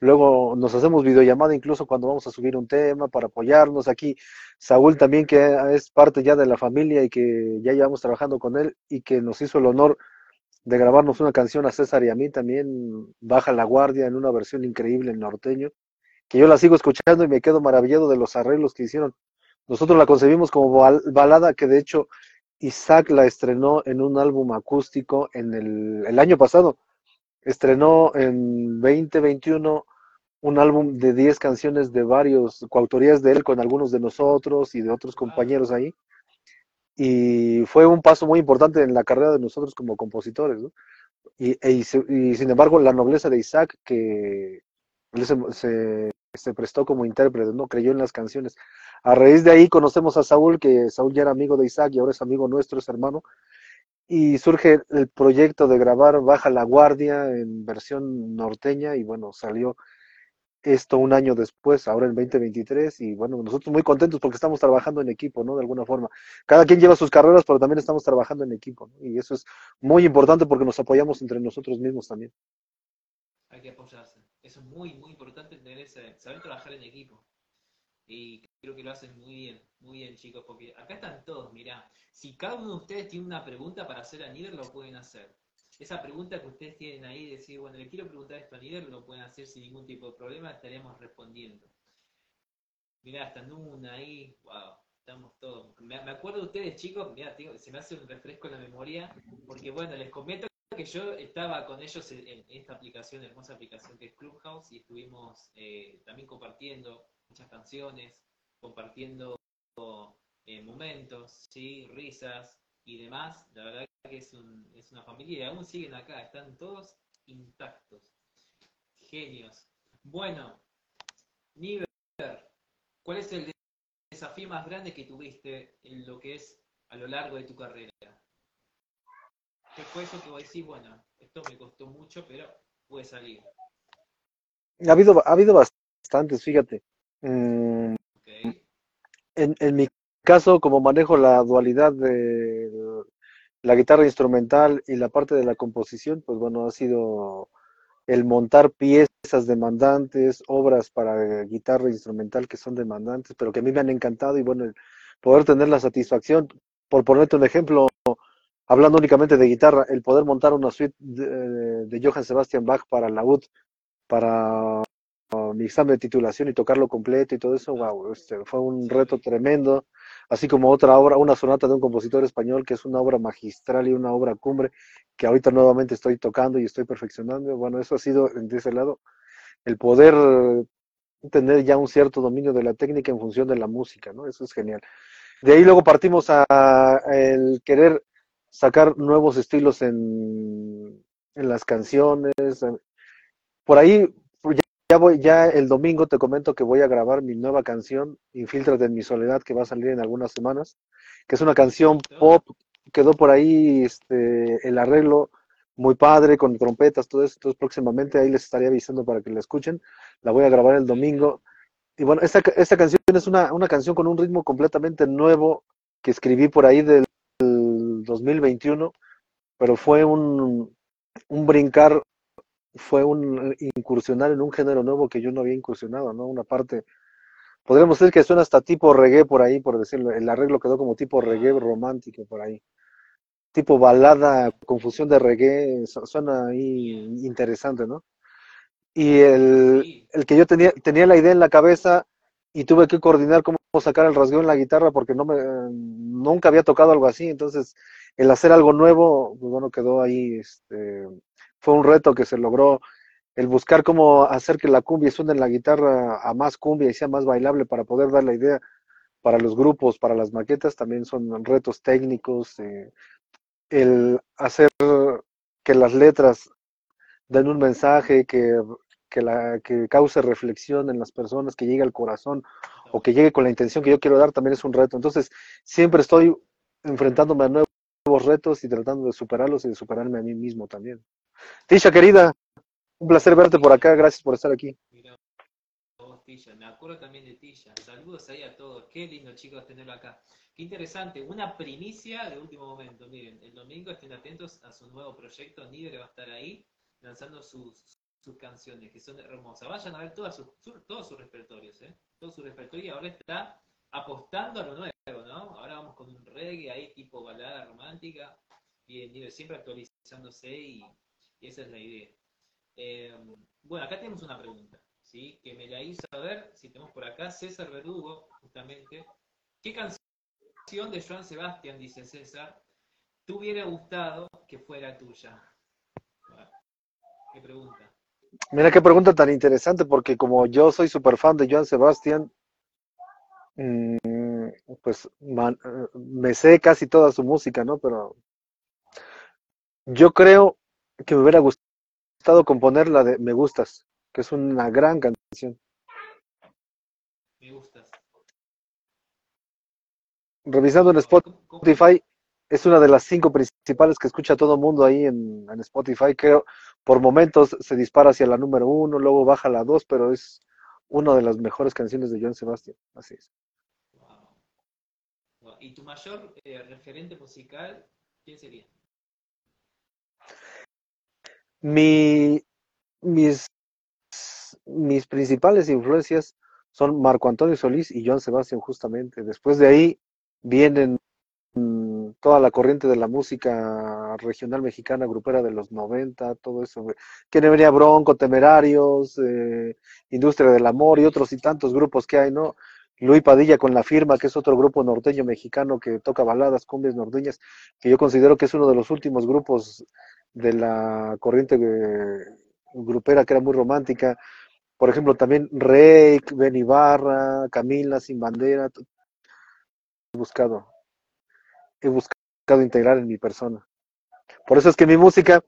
luego nos hacemos videollamada incluso cuando vamos a subir un tema para apoyarnos. Aquí Saúl también que es parte ya de la familia y que ya llevamos trabajando con él y que nos hizo el honor de grabarnos una canción a César y a mí también, Baja la Guardia, en una versión increíble en norteño, que yo la sigo escuchando y me quedo maravillado de los arreglos que hicieron Nosotros la concebimos como bal- balada que de hecho Isaac la estrenó en un álbum acústico en el, el año pasado. Estrenó en 2021 un álbum de 10 canciones de varios, coautorías de él con algunos de nosotros y de otros compañeros ahí. Y fue un paso muy importante en la carrera de nosotros como compositores, ¿no? Y, e- y y sin embargo, la nobleza de Isaac, que él se, se- se prestó como intérprete, ¿no? Creyó en las canciones. A raíz de ahí conocemos a Saúl, que Saúl ya era amigo de Isaac y ahora es amigo nuestro, es hermano. Y surge el proyecto de grabar Baja la Guardia en versión norteña y bueno, salió esto un año después, ahora en 2023 y bueno, nosotros muy contentos porque estamos trabajando en equipo, ¿no? De alguna forma. Cada quien lleva sus carreras, pero también estamos trabajando en equipo, ¿no? Y eso es muy importante porque nos apoyamos entre nosotros mismos también. Hay que apoyarse. Eso es muy, muy importante tener ese, saber trabajar en equipo. Y creo que lo hacen muy bien, muy bien chicos, porque acá están todos, mirá. Si cada uno de ustedes tiene una pregunta para hacer a Nieder, lo pueden hacer. Esa pregunta que ustedes tienen ahí, decir, bueno, le quiero preguntar esto a Nieder, lo pueden hacer sin ningún tipo de problema, estaríamos respondiendo. Mirá, está Nuna ahí, wow, estamos todos. Me, acuerdo de ustedes chicos, mirá, tengo- se me hace un refresco en la memoria, porque bueno, les comento que yo estaba con ellos en, esta aplicación, hermosa aplicación que es Clubhouse, y estuvimos eh, también compartiendo muchas canciones, compartiendo eh, momentos, risas y demás. La verdad que es, es una familia y aún siguen acá, están todos intactos. Genios. Bueno, Niver, ¿cuál es el desafío más grande que tuviste en lo que es a lo largo de tu carrera? ¿Qué fue eso que vos decís, bueno, esto me costó mucho, pero pude salir? Ha habido, ha habido bastantes, fíjate. Mm, ¿Ok? en, en mi caso, como manejo la dualidad de la guitarra instrumental y la parte de la composición, pues bueno, ha sido el montar piezas demandantes, obras para guitarra instrumental que son demandantes, pero que a mí me han encantado y bueno, el poder tener la satisfacción, por ponerte un ejemplo, hablando únicamente de guitarra, el poder montar una suite de, de Johann Sebastian Bach para laúd, para mi examen de titulación y tocarlo completo y todo eso, wow, este, fue un reto tremendo, así como otra obra, una sonata de un compositor español que es una obra magistral y una obra cumbre que ahorita nuevamente estoy tocando y estoy perfeccionando. Bueno, eso ha sido de ese lado, el poder eh, tener ya un cierto dominio de la técnica en función de la música, ¿no? Eso es genial. De ahí luego partimos a el querer sacar nuevos estilos en, en las canciones. Por ahí ya, ya voy, ya el domingo te comento que voy a grabar mi nueva canción, Infiltrate en mi soledad, que va a salir en algunas semanas, que es una canción pop, quedó por ahí este, el arreglo muy padre, con trompetas, todo eso, entonces próximamente ahí les estaré avisando para que la escuchen, la voy a grabar el domingo. Y bueno, esta, esta canción es una, una canción con un ritmo completamente nuevo que escribí por ahí del 2021, pero fue un, un brincar, fue un incursionar en un género nuevo que yo no había incursionado, ¿no? Una parte, podríamos decir que suena hasta tipo reggae por ahí, por decirlo, el arreglo quedó como tipo reggae romántico por ahí, tipo balada, confusión de reggae, suena ahí interesante, ¿no? Y el, el que yo tenía, tenía la idea en la cabeza y tuve que coordinar cómo sacar el rasgueo en la guitarra porque no me, nunca había tocado algo así, entonces el hacer algo nuevo, pues bueno, quedó ahí, este, fue un reto que se logró, el buscar cómo hacer que la cumbia suene en la guitarra a más cumbia y sea más bailable para poder dar la idea para los grupos, para las maquetas, también son retos técnicos, eh, el hacer que las letras den un mensaje que, que, la, que cause reflexión en las personas, que llegue al corazón o que llegue con la intención que yo quiero dar, también es un reto. Entonces, siempre estoy enfrentándome a nuevos retos y tratando de superarlos y de superarme a mí mismo también. Tisha, querida, un placer verte por acá, gracias por estar aquí. Mira, Tisha, me acuerdo también de Tisha. Saludos ahí a todos. Qué lindo, chicos, tenerlo acá. Qué interesante, una primicia de último momento. Miren, el domingo estén atentos a su nuevo proyecto. Nibre va a estar ahí lanzando sus, sus canciones, que son hermosas. Vayan a ver todas sus, su, todos sus repertorios, ¿eh? Todo su repertorio y ahora está apostando a lo nuevo, ¿no? Ahora vamos con un reggae ahí tipo balada romántica. Bien, siempre actualizándose y, esa es la idea. Eh, bueno, acá tenemos una pregunta, ¿sí? Que me la hizo a ver, si tenemos por acá César Verdugo, justamente, ¿Qué canción de Joan Sebastián, dice César, te hubiera gustado que fuera tuya? ¿Qué pregunta? Mira qué pregunta tan interesante, porque como yo soy súper fan de Joan Sebastián, mm, pues me sé casi toda su música, ¿no? Pero yo creo que me hubiera gustado componer la de Me Gustas, que es una gran canción. Me Gustas. Revisando en Spotify, es una de las cinco principales que escucha todo el mundo ahí en, en, Spotify. Creo, por momentos se dispara hacia la número uno, luego baja la dos, pero es una de las mejores canciones de John Sebastian. Así es. ¿Y tu mayor eh, referente musical, quién sería? Mi, mis, mis principales influencias son Marco Antonio Solís y Joan Sebastián justamente. Después de ahí vienen toda la corriente de la música regional mexicana, grupera de los 90, todo eso. Que venía Bronco, Temerarios, eh, Industria del Amor y otros y tantos grupos que hay, ¿no? Luis Padilla con La Firma, que es otro grupo norteño mexicano que toca baladas, cumbias norteñas, que yo considero que es uno de los últimos grupos de la corriente eh, grupera que era muy romántica. Por ejemplo, también Rey, Ben Ibarra, Camila, Sin Bandera. Buscado, he buscado integrar en mi persona. Por eso es que mi música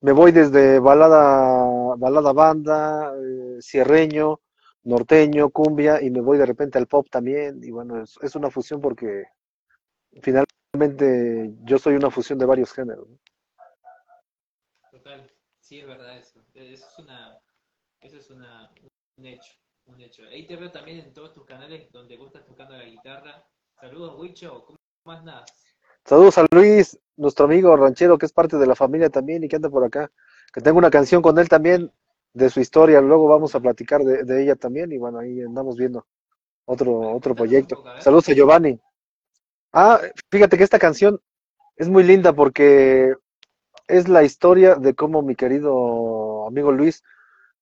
me voy desde balada, balada banda, eh, cierreño, norteño, cumbia, y me voy de repente al pop también, y bueno, es, una fusión porque finalmente yo soy una fusión de varios géneros. Total, sí es verdad eso. Eso es, una, eso es una, un hecho, un hecho. Ahí te veo también en todos tus canales donde vos estás tocando la guitarra. Saludos, Wicho, ¿cómo andas? Saludos a Luis, nuestro amigo ranchero que es parte de la familia también y que anda por acá. Que tengo una canción con él también, de su historia, luego vamos a platicar de, ella también y bueno, ahí andamos viendo otro, otro proyecto. Saludos a Giovanni. Ah, fíjate que esta canción es muy linda porque es la historia de cómo mi querido amigo Luis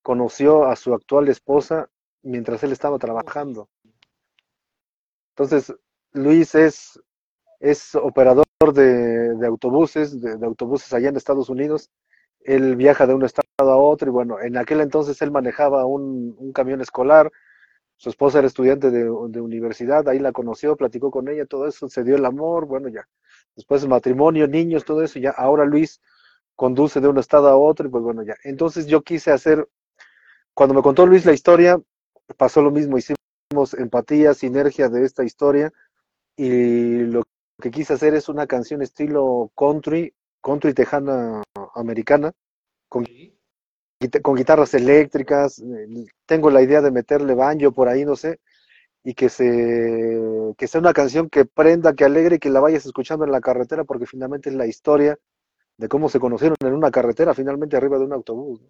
conoció a su actual esposa mientras él estaba trabajando. Entonces, Luis es, es operador de, autobuses, de, de, autobuses allá en Estados Unidos. Él viaja de un estado a otro y bueno, en aquel entonces él manejaba un, camión escolar, su esposa era estudiante de, universidad, ahí la conoció, platicó con ella, todo eso, se dio el amor, bueno ya, después matrimonio, niños, todo eso, ya ahora Luis conduce de un estado a otro y pues bueno ya. Entonces yo quise hacer, cuando me contó Luis la historia, pasó lo mismo, hicimos empatía, sinergia de esta historia y lo que quise hacer es una canción estilo country, country tejana americana, con, con guitarras eléctricas, eh, tengo la idea de meterle banjo por ahí, no sé, y que, se, que sea una canción que prenda, que alegre y que la vayas escuchando en la carretera, porque finalmente es la historia de cómo se conocieron en una carretera, finalmente arriba de un autobús.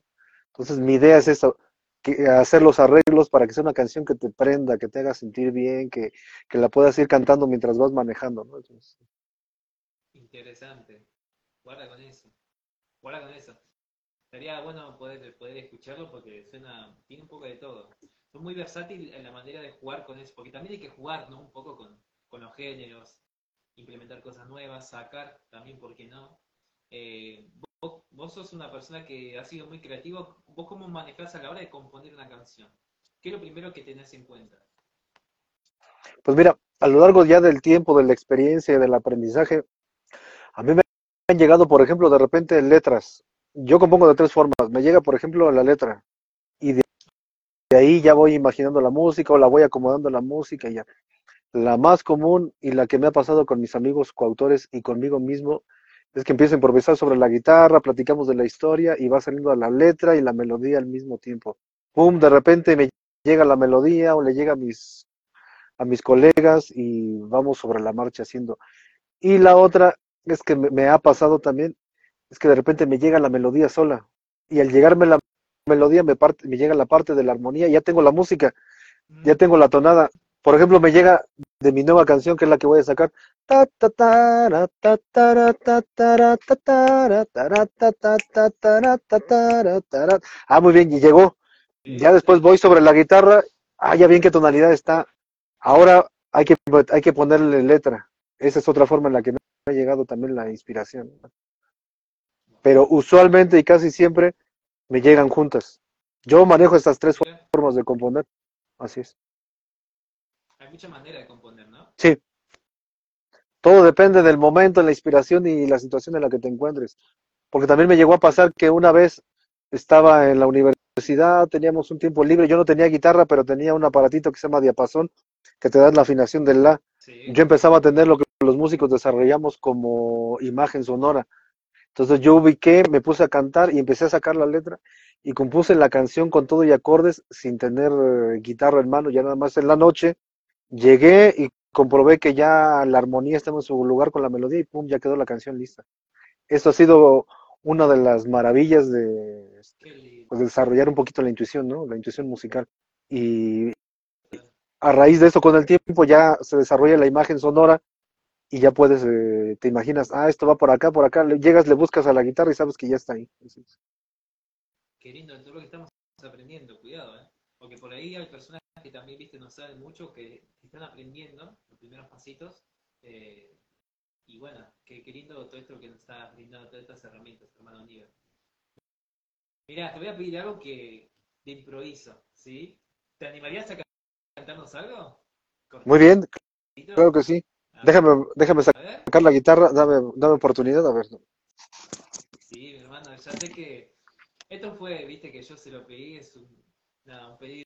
Entonces mi idea es eso, que hacer los arreglos para que sea una canción que te prenda, que te haga sentir bien, que, que la puedas ir cantando mientras vas manejando. ¿no? Interesante. Guarda con eso. Guarda con eso. Sería bueno poder, poder escucharlo porque suena, tiene un poco de todo. Es muy versátil en la manera de jugar con eso, porque también hay que jugar, ¿no? Un poco con, los géneros, implementar cosas nuevas, sacar también, ¿por qué no? Eh, vos, sos una persona que ha sido muy creativo. ¿Vos cómo manejás a la hora de componer una canción? ¿Qué es lo primero que tenés en cuenta? Pues mira, a lo largo ya del tiempo, de la experiencia, del aprendizaje, a mí me han llegado, por ejemplo, de repente letras yo compongo de tres formas. Me llega, por ejemplo, la letra y de, ahí ya voy imaginando la música o la voy acomodando la música ya. La más común y la que me ha pasado con mis amigos coautores y conmigo mismo es que empiezo a improvisar sobre la guitarra, platicamos de la historia y va saliendo la letra y la melodía al mismo tiempo. Pum, de repente me llega la melodía o le llega a mis, a mis colegas y vamos sobre la marcha haciendo. Y la otra es que me ha pasado también es que de repente me llega la melodía sola y al llegarme la melodía me, parte, me llega la parte de la armonía y ya tengo la música, ya tengo la tonada. Por ejemplo, me llega de mi nueva canción que es la que voy a sacar. Ah, muy bien, y llegó. Ya después voy sobre la guitarra. Ah, ya bien qué tonalidad está. Ahora hay que, hay que ponerle letra. Esa es otra forma en la que me ha llegado también la inspiración. Pero usualmente y casi siempre me llegan juntas. Yo manejo estas tres formas de componer. Así es. Hay mucha manera de componer, ¿no? Sí. Todo depende del momento, la inspiración y la situación en la que te encuentres. Porque también me llegó a pasar que una vez estaba en la universidad, teníamos un tiempo libre, yo no tenía guitarra, pero tenía un aparatito que se llama diapasón, que te da la afinación del la. Sí. Yo empezaba a tener lo que los músicos desarrollamos como imagen sonora. Entonces yo ubiqué, me puse a cantar y empecé a sacar la letra y compuse la canción con todo y acordes sin tener eh, guitarra en mano, ya nada más en la noche. Llegué y comprobé que ya la armonía estaba en su lugar con la melodía y pum, ya quedó la canción lista. Esto ha sido una de las maravillas de pues, desarrollar un poquito la intuición, ¿no? La intuición musical. Y a raíz de eso, con el tiempo, ya se desarrolla la imagen sonora y ya puedes, eh, te imaginas, ah, esto va por acá, por acá, le- llegas, le buscas a la guitarra y sabes que ya está ahí. Qué lindo todo lo que estamos aprendiendo, cuidado, ¿eh? Porque por ahí hay personas que también, viste, no saben mucho, que están aprendiendo los primeros pasitos. eh, y bueno, qué, qué lindo todo esto que nos está brindando, todas estas herramientas, hermano Niver. Mira, te voy a pedir algo que de improviso, ¿sí? ¿Te animarías a can- cantarnos algo? Muy bien, claro que sí. Déjame, déjame sacar la guitarra, dame, dame oportunidad, a ver. Sí, mi hermano, ya sé que esto fue, viste, que yo se lo pedí, es un, nada, un pedido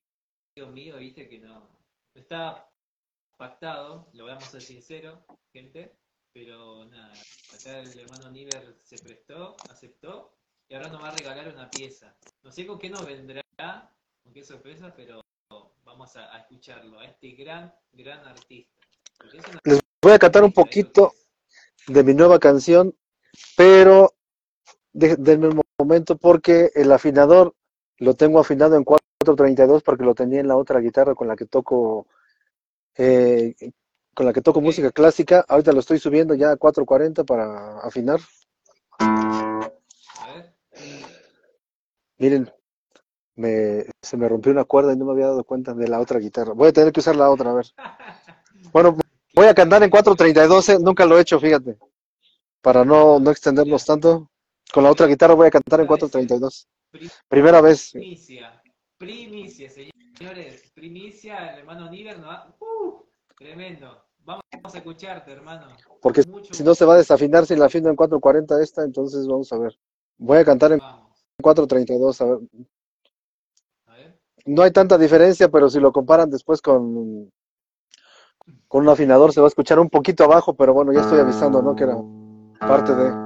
mío, viste, que no, no está pactado, lo vamos a ser sincero, gente, pero nada, acá el hermano Niver se prestó, aceptó, y ahora nos va a regalar una pieza. No sé con qué nos vendrá, con qué sorpresa, pero vamos a, a escucharlo, a este gran, gran artista. Les voy a cantar un poquito de mi nueva canción, pero de- denme un momento porque el afinador lo tengo afinado en 432 porque lo tenía en la otra guitarra con la que toco eh, con la que toco música clásica. Ahorita lo estoy subiendo ya a 440 para afinar. A ver. Miren, me, se me rompió una cuerda y no me había dado cuenta de la otra guitarra. Voy a tener que usar la otra, a ver. Bueno, voy a cantar en 432, eh, nunca lo he hecho, fíjate. Para no, no extendernos tanto. Con la otra guitarra voy a cantar en 432. Primera vez. Primicia, señores, primicia, el hermano Niver, ¿no? ¡Uh! tremendo. Vamos a escucharte, hermano. Porque Mucho si no se va a desafinar si la afino en 440 esta, entonces vamos a ver. Voy a cantar en Vamos, 432, a ver. a ver. No hay tanta diferencia, pero si lo comparan después con, con un afinador se va a escuchar un poquito abajo, pero bueno, ya estoy avisando, ¿no? Que era parte de...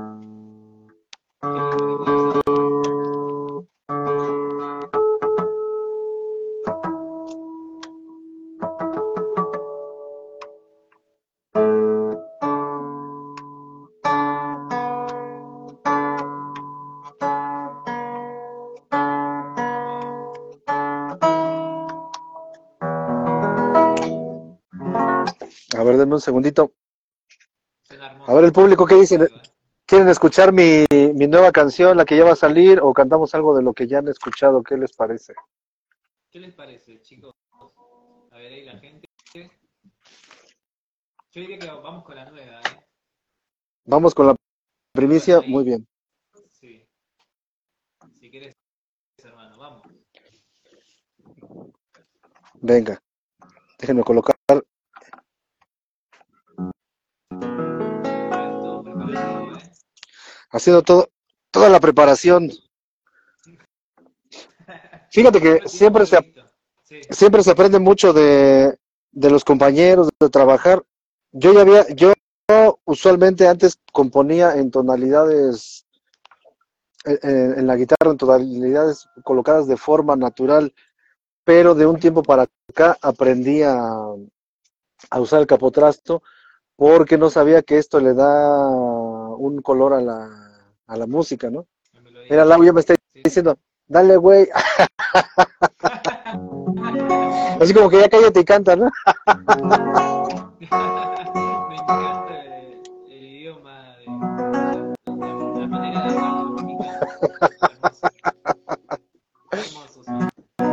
denme un segundito. A ver, el público, ¿qué dicen? ¿Quieren escuchar mi, mi nueva canción, la que ya va a salir, o cantamos algo de lo que ya han escuchado? ¿Qué les parece? ¿Qué les parece, chicos? A ver ahí la gente. Yo diría que vamos con la nueva, ¿eh? Vamos con la primicia, muy bien. Sí. Si quieres, hermano, vamos. Venga, déjenme colocar. Haciendo todo, toda la preparación. Fíjate que siempre se, siempre se aprende mucho de, de los compañeros, de trabajar. Yo ya había, yo usualmente antes componía en tonalidades, en, en- en la guitarra, en tonalidades colocadas de forma natural, pero de un tiempo para acá aprendí a, a usar el capotrasto porque no sabía que esto le da un color a la, a la música, ¿no? Mira, Lau ya me está diciendo, dale, güey. Así como que ya cállate y canta, ¿no? Me encanta el, el idioma de la, la manera de hablar de México. Hermoso. Hermoso, sí.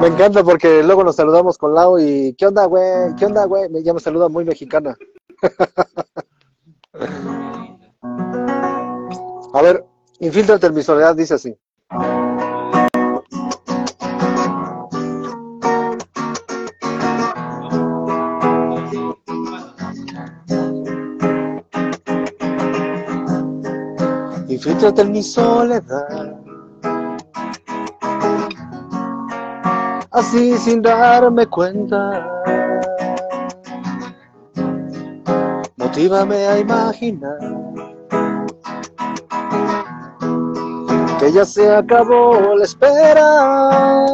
Me encanta porque luego nos saludamos con Lau y ¿qué onda, güey? ¿Qué onda, güey? Me- Ya me saluda muy mexicana. A ver, infiltrate en mi soledad, dice así. Infiltrate en mi soledad. Así sin darme cuenta. Motívame a imaginar que ya se acabó la espera.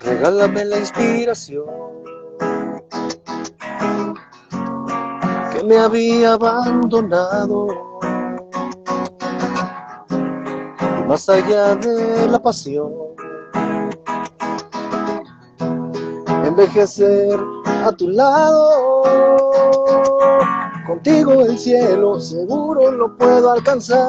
Regálame la inspiración que me había abandonado. Más allá de la pasión, envejecer a tu lado. Contigo el cielo seguro lo puedo alcanzar.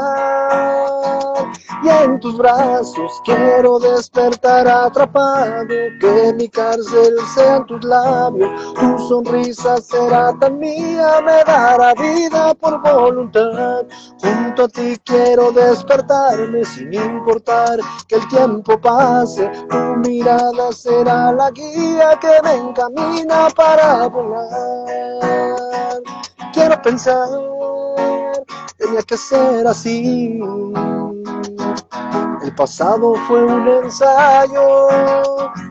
Y en tus brazos quiero despertar atrapado. Que mi cárcel sean tus labios. Tu sonrisa será tan mía, me dará vida por voluntad. Junto a ti quiero despertarme sin importar que el tiempo pase. Tu mirada será la guía que me encamina para volar. Quiero pensar, tenía que ser así. El pasado fue un ensayo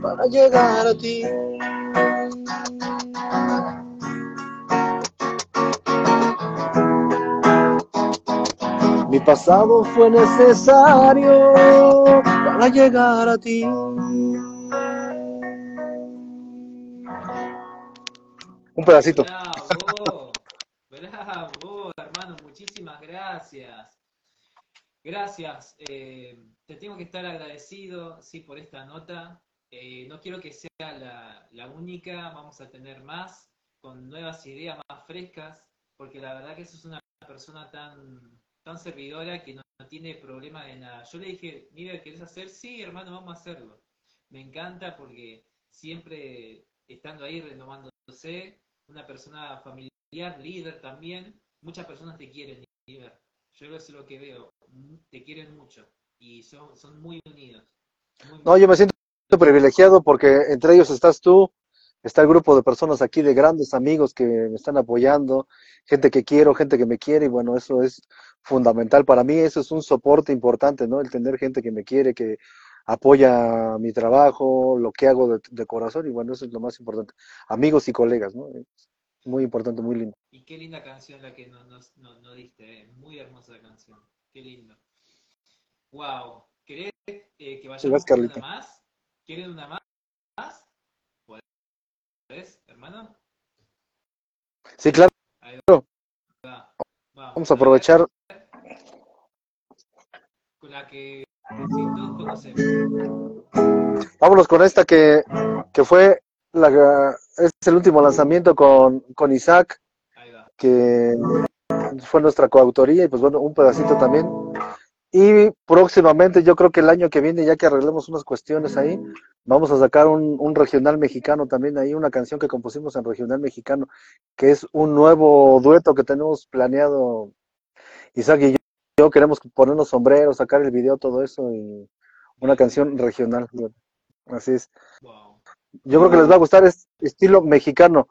para llegar a ti. Mi pasado fue necesario para llegar a ti. Un pedacito. Bravo, bravo, hermano, muchísimas gracias. Gracias, eh, te tengo que estar agradecido, sí, por esta nota. Eh, no quiero que sea la, única, vamos a tener más, con nuevas ideas más frescas, porque la verdad que sos una persona tan, tan servidora que no, no tiene problema de nada. Yo le dije, mira, ¿querés hacer? Sí, hermano, vamos a hacerlo. Me encanta porque siempre estando ahí renovándose, una persona familiar, líder también, muchas personas te quieren, líder. Yo es lo que veo, te quieren mucho y son, muy unidos. No, yo me siento privilegiado porque entre ellos estás tú, está el grupo de personas aquí de grandes amigos que me están apoyando, gente que quiero, gente que me quiere y bueno, eso es fundamental para mí, eso es un soporte importante, ¿no? El tener gente que me quiere, que apoya mi trabajo, lo que hago de, de corazón y bueno, eso es lo más importante. Amigos y colegas, ¿no? Muy importante, muy lindo. Y qué linda canción la que nos, nos, nos- nos diste, eh. muy hermosa la canción, qué lindo. Wow, ¿querés eh, que vayamos con una más? ¿Quieren una más? ¿Más? ¿Podés, hermano? Sí, claro, vamos a aprovechar. Con la que sí, todos conocemos. Vámonos con esta que, que fue la, es el último lanzamiento con, con Isaac, que fue nuestra coautoría y pues bueno, un pedacito también. Y próximamente, yo creo que el año que viene, ya que arreglemos unas cuestiones ahí, vamos a sacar un, un regional mexicano también ahí, una canción que compusimos en regional mexicano, que es un nuevo dueto que tenemos planeado. Isaac y yo, yo queremos ponernos sombreros, sacar el video, todo eso y una canción regional. Así es. Wow. Yo creo que les va a gustar, es estilo mexicano,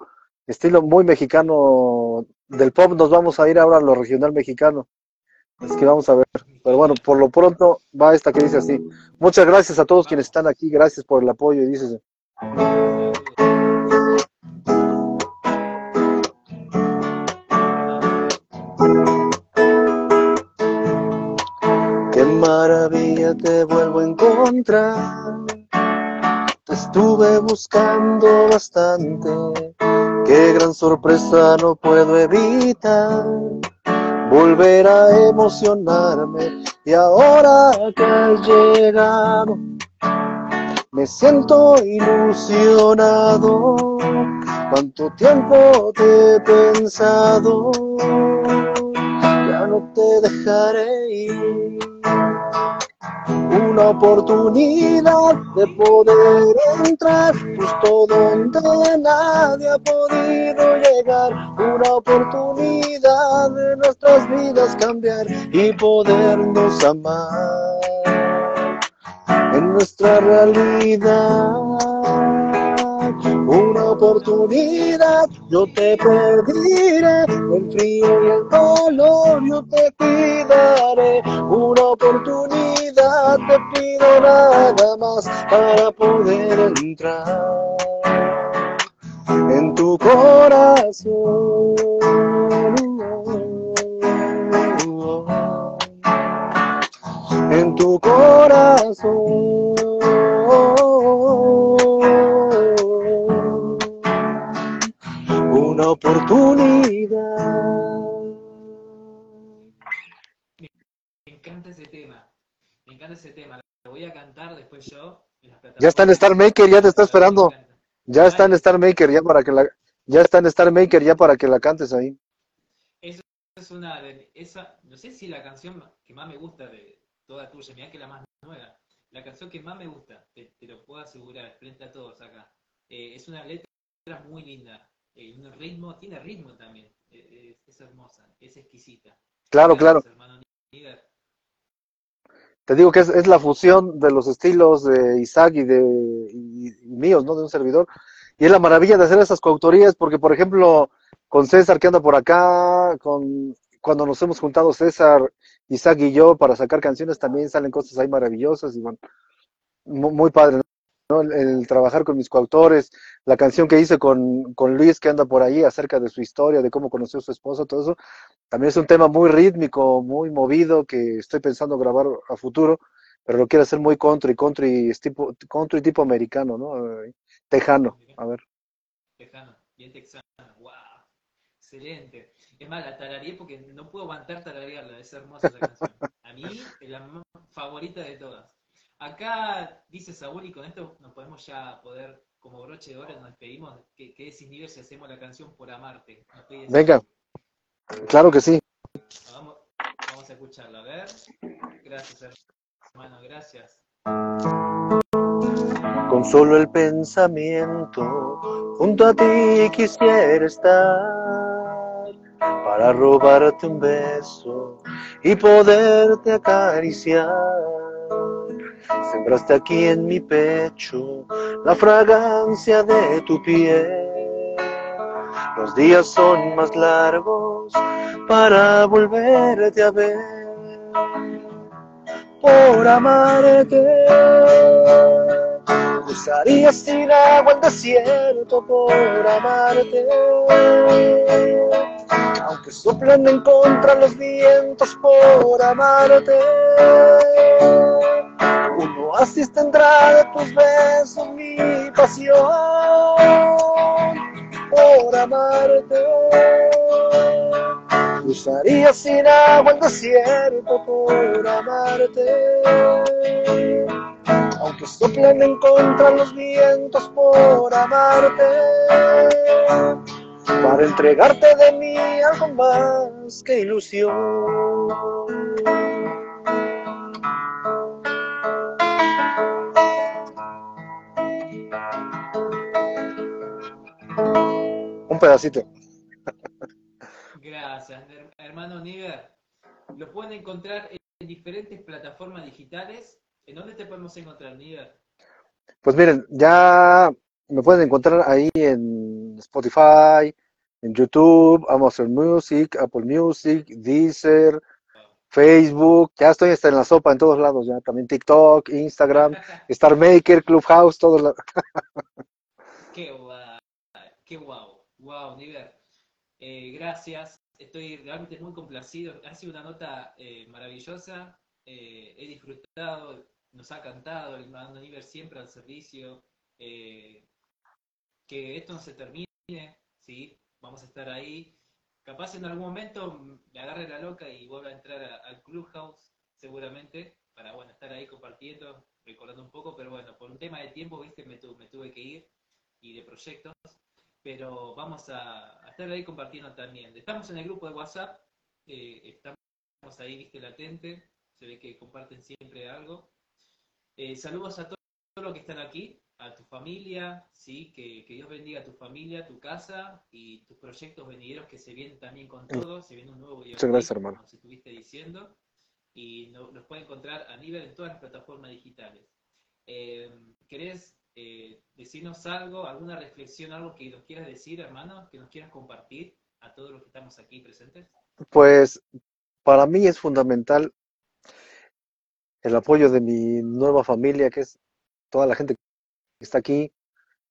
estilo muy mexicano. Del pop nos vamos a ir ahora a lo regional mexicano. Es que vamos a ver. Pero bueno, por lo pronto va esta que dice así. Muchas gracias a todos quienes están aquí, gracias por el apoyo. Y dice, qué maravilla te vuelvo a encontrar. Estuve buscando bastante, qué gran sorpresa no puedo evitar. Volver a emocionarme y ahora que has llegado me siento ilusionado. Cuánto tiempo te he pensado, ya no te dejaré ir. Una oportunidad de poder entrar justo donde nadie ha podido llegar, una oportunidad de nuestras vidas cambiar y podernos amar en nuestra realidad. Una oportunidad, yo te pediré, el frío y el dolor, yo te cuidaré. Una oportunidad, te pido nada más para poder entrar en tu corazón. En tu corazón. Tema. Lo voy a cantar después yo. Ya está en. Star Maker, ya te está esperando. Ya está en Star Maker, ya para que la, ya está en Star Maker, ya para que la cantes ahí. Es una de esa, no sé si la canción que más me gusta de toda tuya, mira que la más nueva, la canción que más me gusta, te, te lo puedo asegurar, frente a todos acá. Eh, es una letra muy linda, eh, un ritmo, tiene ritmo también, eh, es, hermosa, es exquisita. Claro, claro. Gracias, hermano Níger. Te digo que es, es la fusión de los estilos de Isaac y de y- míos, ¿no? De un servidor. Y es la maravilla de hacer esas coautorías, porque por ejemplo, con César que anda por acá, con cuando nos hemos juntado César, Isaac y yo para sacar canciones también salen cosas ahí maravillosas y bueno, mu- muy, padre. El, el trabajar con mis coautores, la canción que hice con, con Luis que anda por ahí acerca de su historia, de cómo conoció a su esposo, todo eso, también es un tema muy rítmico, muy movido, que estoy pensando grabar a futuro, pero lo quiero hacer muy country, country tipo, country tipo americano, ¿no? Tejano, a ver. Tejano, bien texano, wow, excelente. Es más, la tarareé porque no puedo aguantar tararearla, es hermosa esa canción. A mí es la favorita de todas. Acá dice Saúl y con esto nos podemos ya poder, como broche de oro, nos despedimos. ¿Qué, qué decís, Niver, si hacemos la canción por amarte? Venga. Claro que sí. Vamos, vamos a escucharla, a ver. Gracias, hermano, gracias. Con solo el pensamiento, junto a ti quisiera estar, para robarte un beso y poderte acariciar. Sembraste aquí en mi pecho la fragancia de tu piel. Los días son más largos para volverte a ver. Por amarte, cruzaría sin agua el desierto por amarte. Aunque soplan en contra los vientos por amarte. Un oasis tendrá de tus besos mi pasión por amarte. Cruzaría sin agua el desierto por amarte. Aunque soplen en contra los vientos por amarte. Para entregarte de mí algo más que ilusión. Un pedacito. Gracias, her- hermano Niver. Lo pueden encontrar en diferentes plataformas digitales. ¿En dónde te podemos encontrar, Niver? Pues miren, ya me pueden encontrar ahí en Spotify, en YouTube, Amazon Music, Apple Music, Deezer, Facebook, ya estoy hasta en la sopa en todos lados, ya también TikTok, Instagram, Star Maker, Clubhouse, todos lados. Qué guau, qué guau, guau, Niver. Eh, gracias, estoy realmente muy complacido. Ha sido una nota eh, maravillosa. Eh, he disfrutado, nos ha cantado el hermano Niver siempre al servicio. Eh, que esto no se termine, ¿sí? Vamos a estar ahí. Capaz en algún momento me agarre la loca y vuelva a entrar al Clubhouse, seguramente, para bueno, estar ahí compartiendo, recordando un poco, pero bueno, por un tema de tiempo, viste, me, tu- me tuve que ir y de proyectos, pero vamos a, a estar ahí compartiendo también. Estamos en el grupo de WhatsApp, eh, estamos ahí, viste, latente, se ve que comparten siempre algo. Eh, saludos a todos los que están aquí, a tu familia, ¿sí? Que, que, Dios bendiga a tu familia, tu casa y tus proyectos venideros que se vienen también con todos. Se viene un nuevo Muchas gracias, hermano. Como estuviste diciendo. Y no, nos puede encontrar a nivel en todas las plataformas digitales. Eh, ¿Querés eh, decirnos algo, alguna reflexión, algo que nos quieras decir, hermano, que nos quieras compartir a todos los que estamos aquí presentes? Pues para mí es fundamental el apoyo de mi nueva familia, que es toda la gente que está aquí,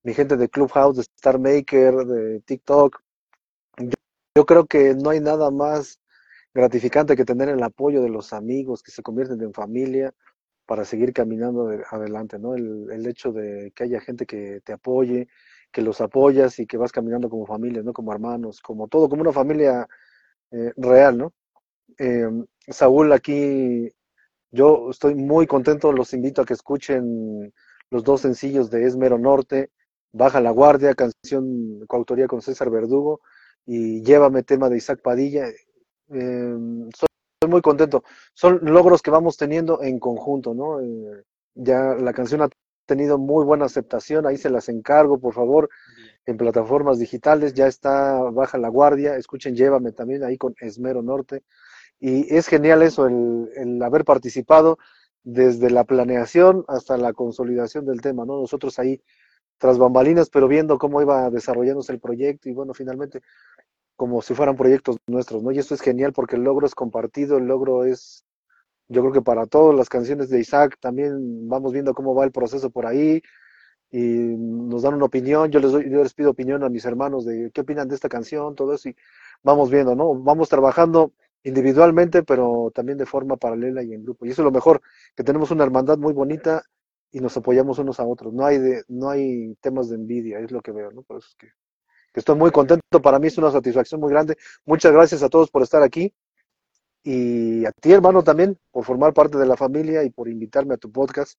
mi gente de Clubhouse, de Star Maker, de TikTok. Yo, yo creo que no hay nada más gratificante que tener el apoyo de los amigos que se convierten en familia para seguir caminando adelante, ¿no? El, hecho de que haya gente que te apoye, que los apoyas y que vas caminando como familia, ¿no? Como hermanos, como todo, como una familia eh, real, ¿no? Eh, Saúl, aquí yo estoy muy contento, los invito a que escuchen los dos sencillos de Esmero Norte, Baja la Guardia, canción coautoría con César Verdugo, y Llévame, tema de Isaac Padilla. Eh, soy, muy contento. Son logros que vamos teniendo en conjunto, ¿no? Eh, ya la canción ha tenido muy buena aceptación, ahí se las encargo, por favor, en plataformas digitales, ya está Baja la Guardia, escuchen Llévame también ahí con Esmero Norte. Y es genial eso, el, el haber participado desde la planeación hasta la consolidación del tema, ¿no? Nosotros ahí tras bambalinas, pero viendo cómo iba desarrollándose el proyecto y bueno, finalmente como si fueran proyectos nuestros, ¿no? Y esto es genial porque el logro es compartido, el logro es, yo creo que para todas las canciones de Isaac también vamos viendo cómo va el proceso por ahí y nos dan una opinión, yo les, doy, yo les pido opinión a mis hermanos de qué opinan de esta canción, todo eso y vamos viendo, ¿no? Vamos trabajando individualmente, pero también de forma paralela y en grupo. Y eso es lo mejor, que tenemos una hermandad muy bonita y nos apoyamos unos a otros. No hay de, no hay temas de envidia, es lo que veo, ¿no? Por eso es que, que estoy muy contento. Para mí es una satisfacción muy grande. Muchas gracias a todos por estar aquí. Y a ti, hermano, también, por formar parte de la familia y por invitarme a tu podcast,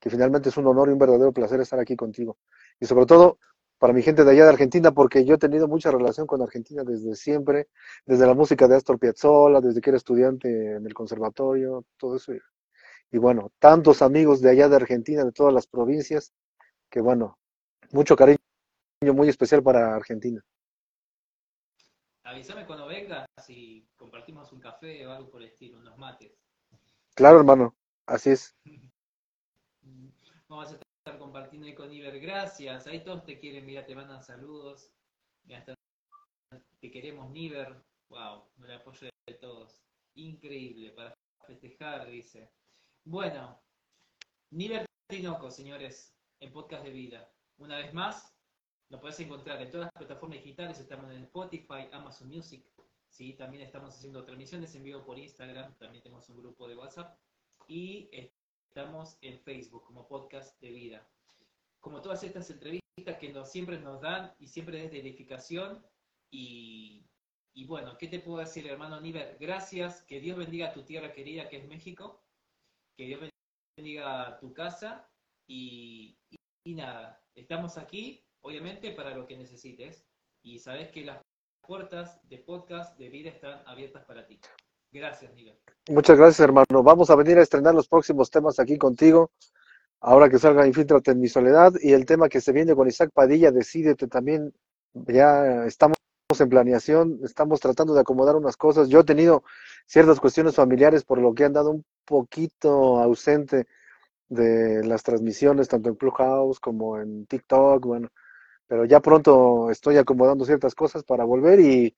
que finalmente es un honor y un verdadero placer estar aquí contigo. Y sobre todo, para mi gente de allá de Argentina, porque yo he tenido mucha relación con Argentina desde siempre, desde la música de Astor Piazzolla, desde que era estudiante en el conservatorio, todo eso. Y bueno, tantos amigos de allá de Argentina, de todas las provincias, que bueno, mucho cariño muy especial para Argentina. Avísame cuando vengas y compartimos un café o algo por el estilo, unos mates. Claro, hermano, así es. Vamos a estar compartiendo ahí con Iber. Gracias. Ahí todos te quieren, mira, te mandan saludos. Hasta te queremos, Niver. Wow, el apoyo de todos. Increíble para festejar, dice. Bueno, Niver Tinoco, señores, en Podcast de Vida. Una vez más, lo puedes encontrar en todas las plataformas digitales. Estamos en Spotify, Amazon Music. ¿sí? También estamos haciendo transmisiones en vivo por Instagram. También tenemos un grupo de WhatsApp. Y estamos en Facebook como Podcast de Vida como todas estas entrevistas que nos, siempre nos dan y siempre desde edificación. Y, y, bueno, ¿qué te puedo decir, hermano Niver? Gracias, que Dios bendiga tu tierra querida que es México, que Dios bendiga tu casa y, y, y nada, estamos aquí, obviamente, para lo que necesites y sabes que las puertas de podcast de vida están abiertas para ti. Gracias, Niver. Muchas gracias, hermano. Vamos a venir a estrenar los próximos temas aquí contigo ahora que salga Infiltrate en mi soledad y el tema que se viene con Isaac Padilla, Decídete también, ya estamos en planeación, estamos tratando de acomodar unas cosas. Yo he tenido ciertas cuestiones familiares por lo que han dado un poquito ausente de las transmisiones, tanto en Clubhouse como en TikTok, bueno, pero ya pronto estoy acomodando ciertas cosas para volver y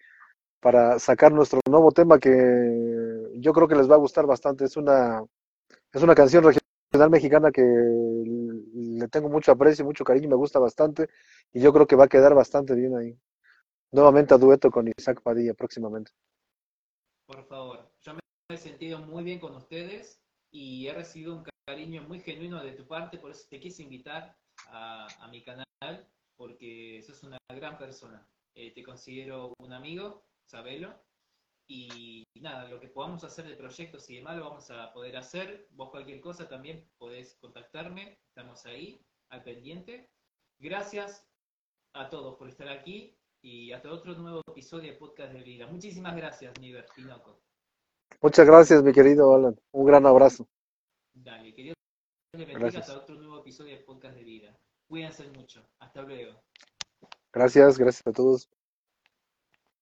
para sacar nuestro nuevo tema que yo creo que les va a gustar bastante. Es una, es una canción regional mexicana que le tengo mucho aprecio, mucho cariño, me gusta bastante y yo creo que va a quedar bastante bien ahí. Nuevamente a dueto con Isaac Padilla próximamente. Por favor, yo me he sentido muy bien con ustedes y he recibido un cariño muy genuino de tu parte, por eso te quise invitar a, a mi canal, porque sos una gran persona. Eh, te considero un amigo, sabelo, y nada, lo que podamos hacer de proyectos y demás lo vamos a poder hacer. Vos cualquier cosa también podés contactarme, estamos ahí, al pendiente. Gracias a todos por estar aquí y hasta otro nuevo episodio de Podcast de Vida. Muchísimas gracias, Niver Tinoco. Muchas gracias, mi querido Alan. Un gran abrazo. Dale, querido. hasta otro nuevo episodio de Podcast de Vida. Cuídense mucho. Hasta luego. Gracias, gracias a todos.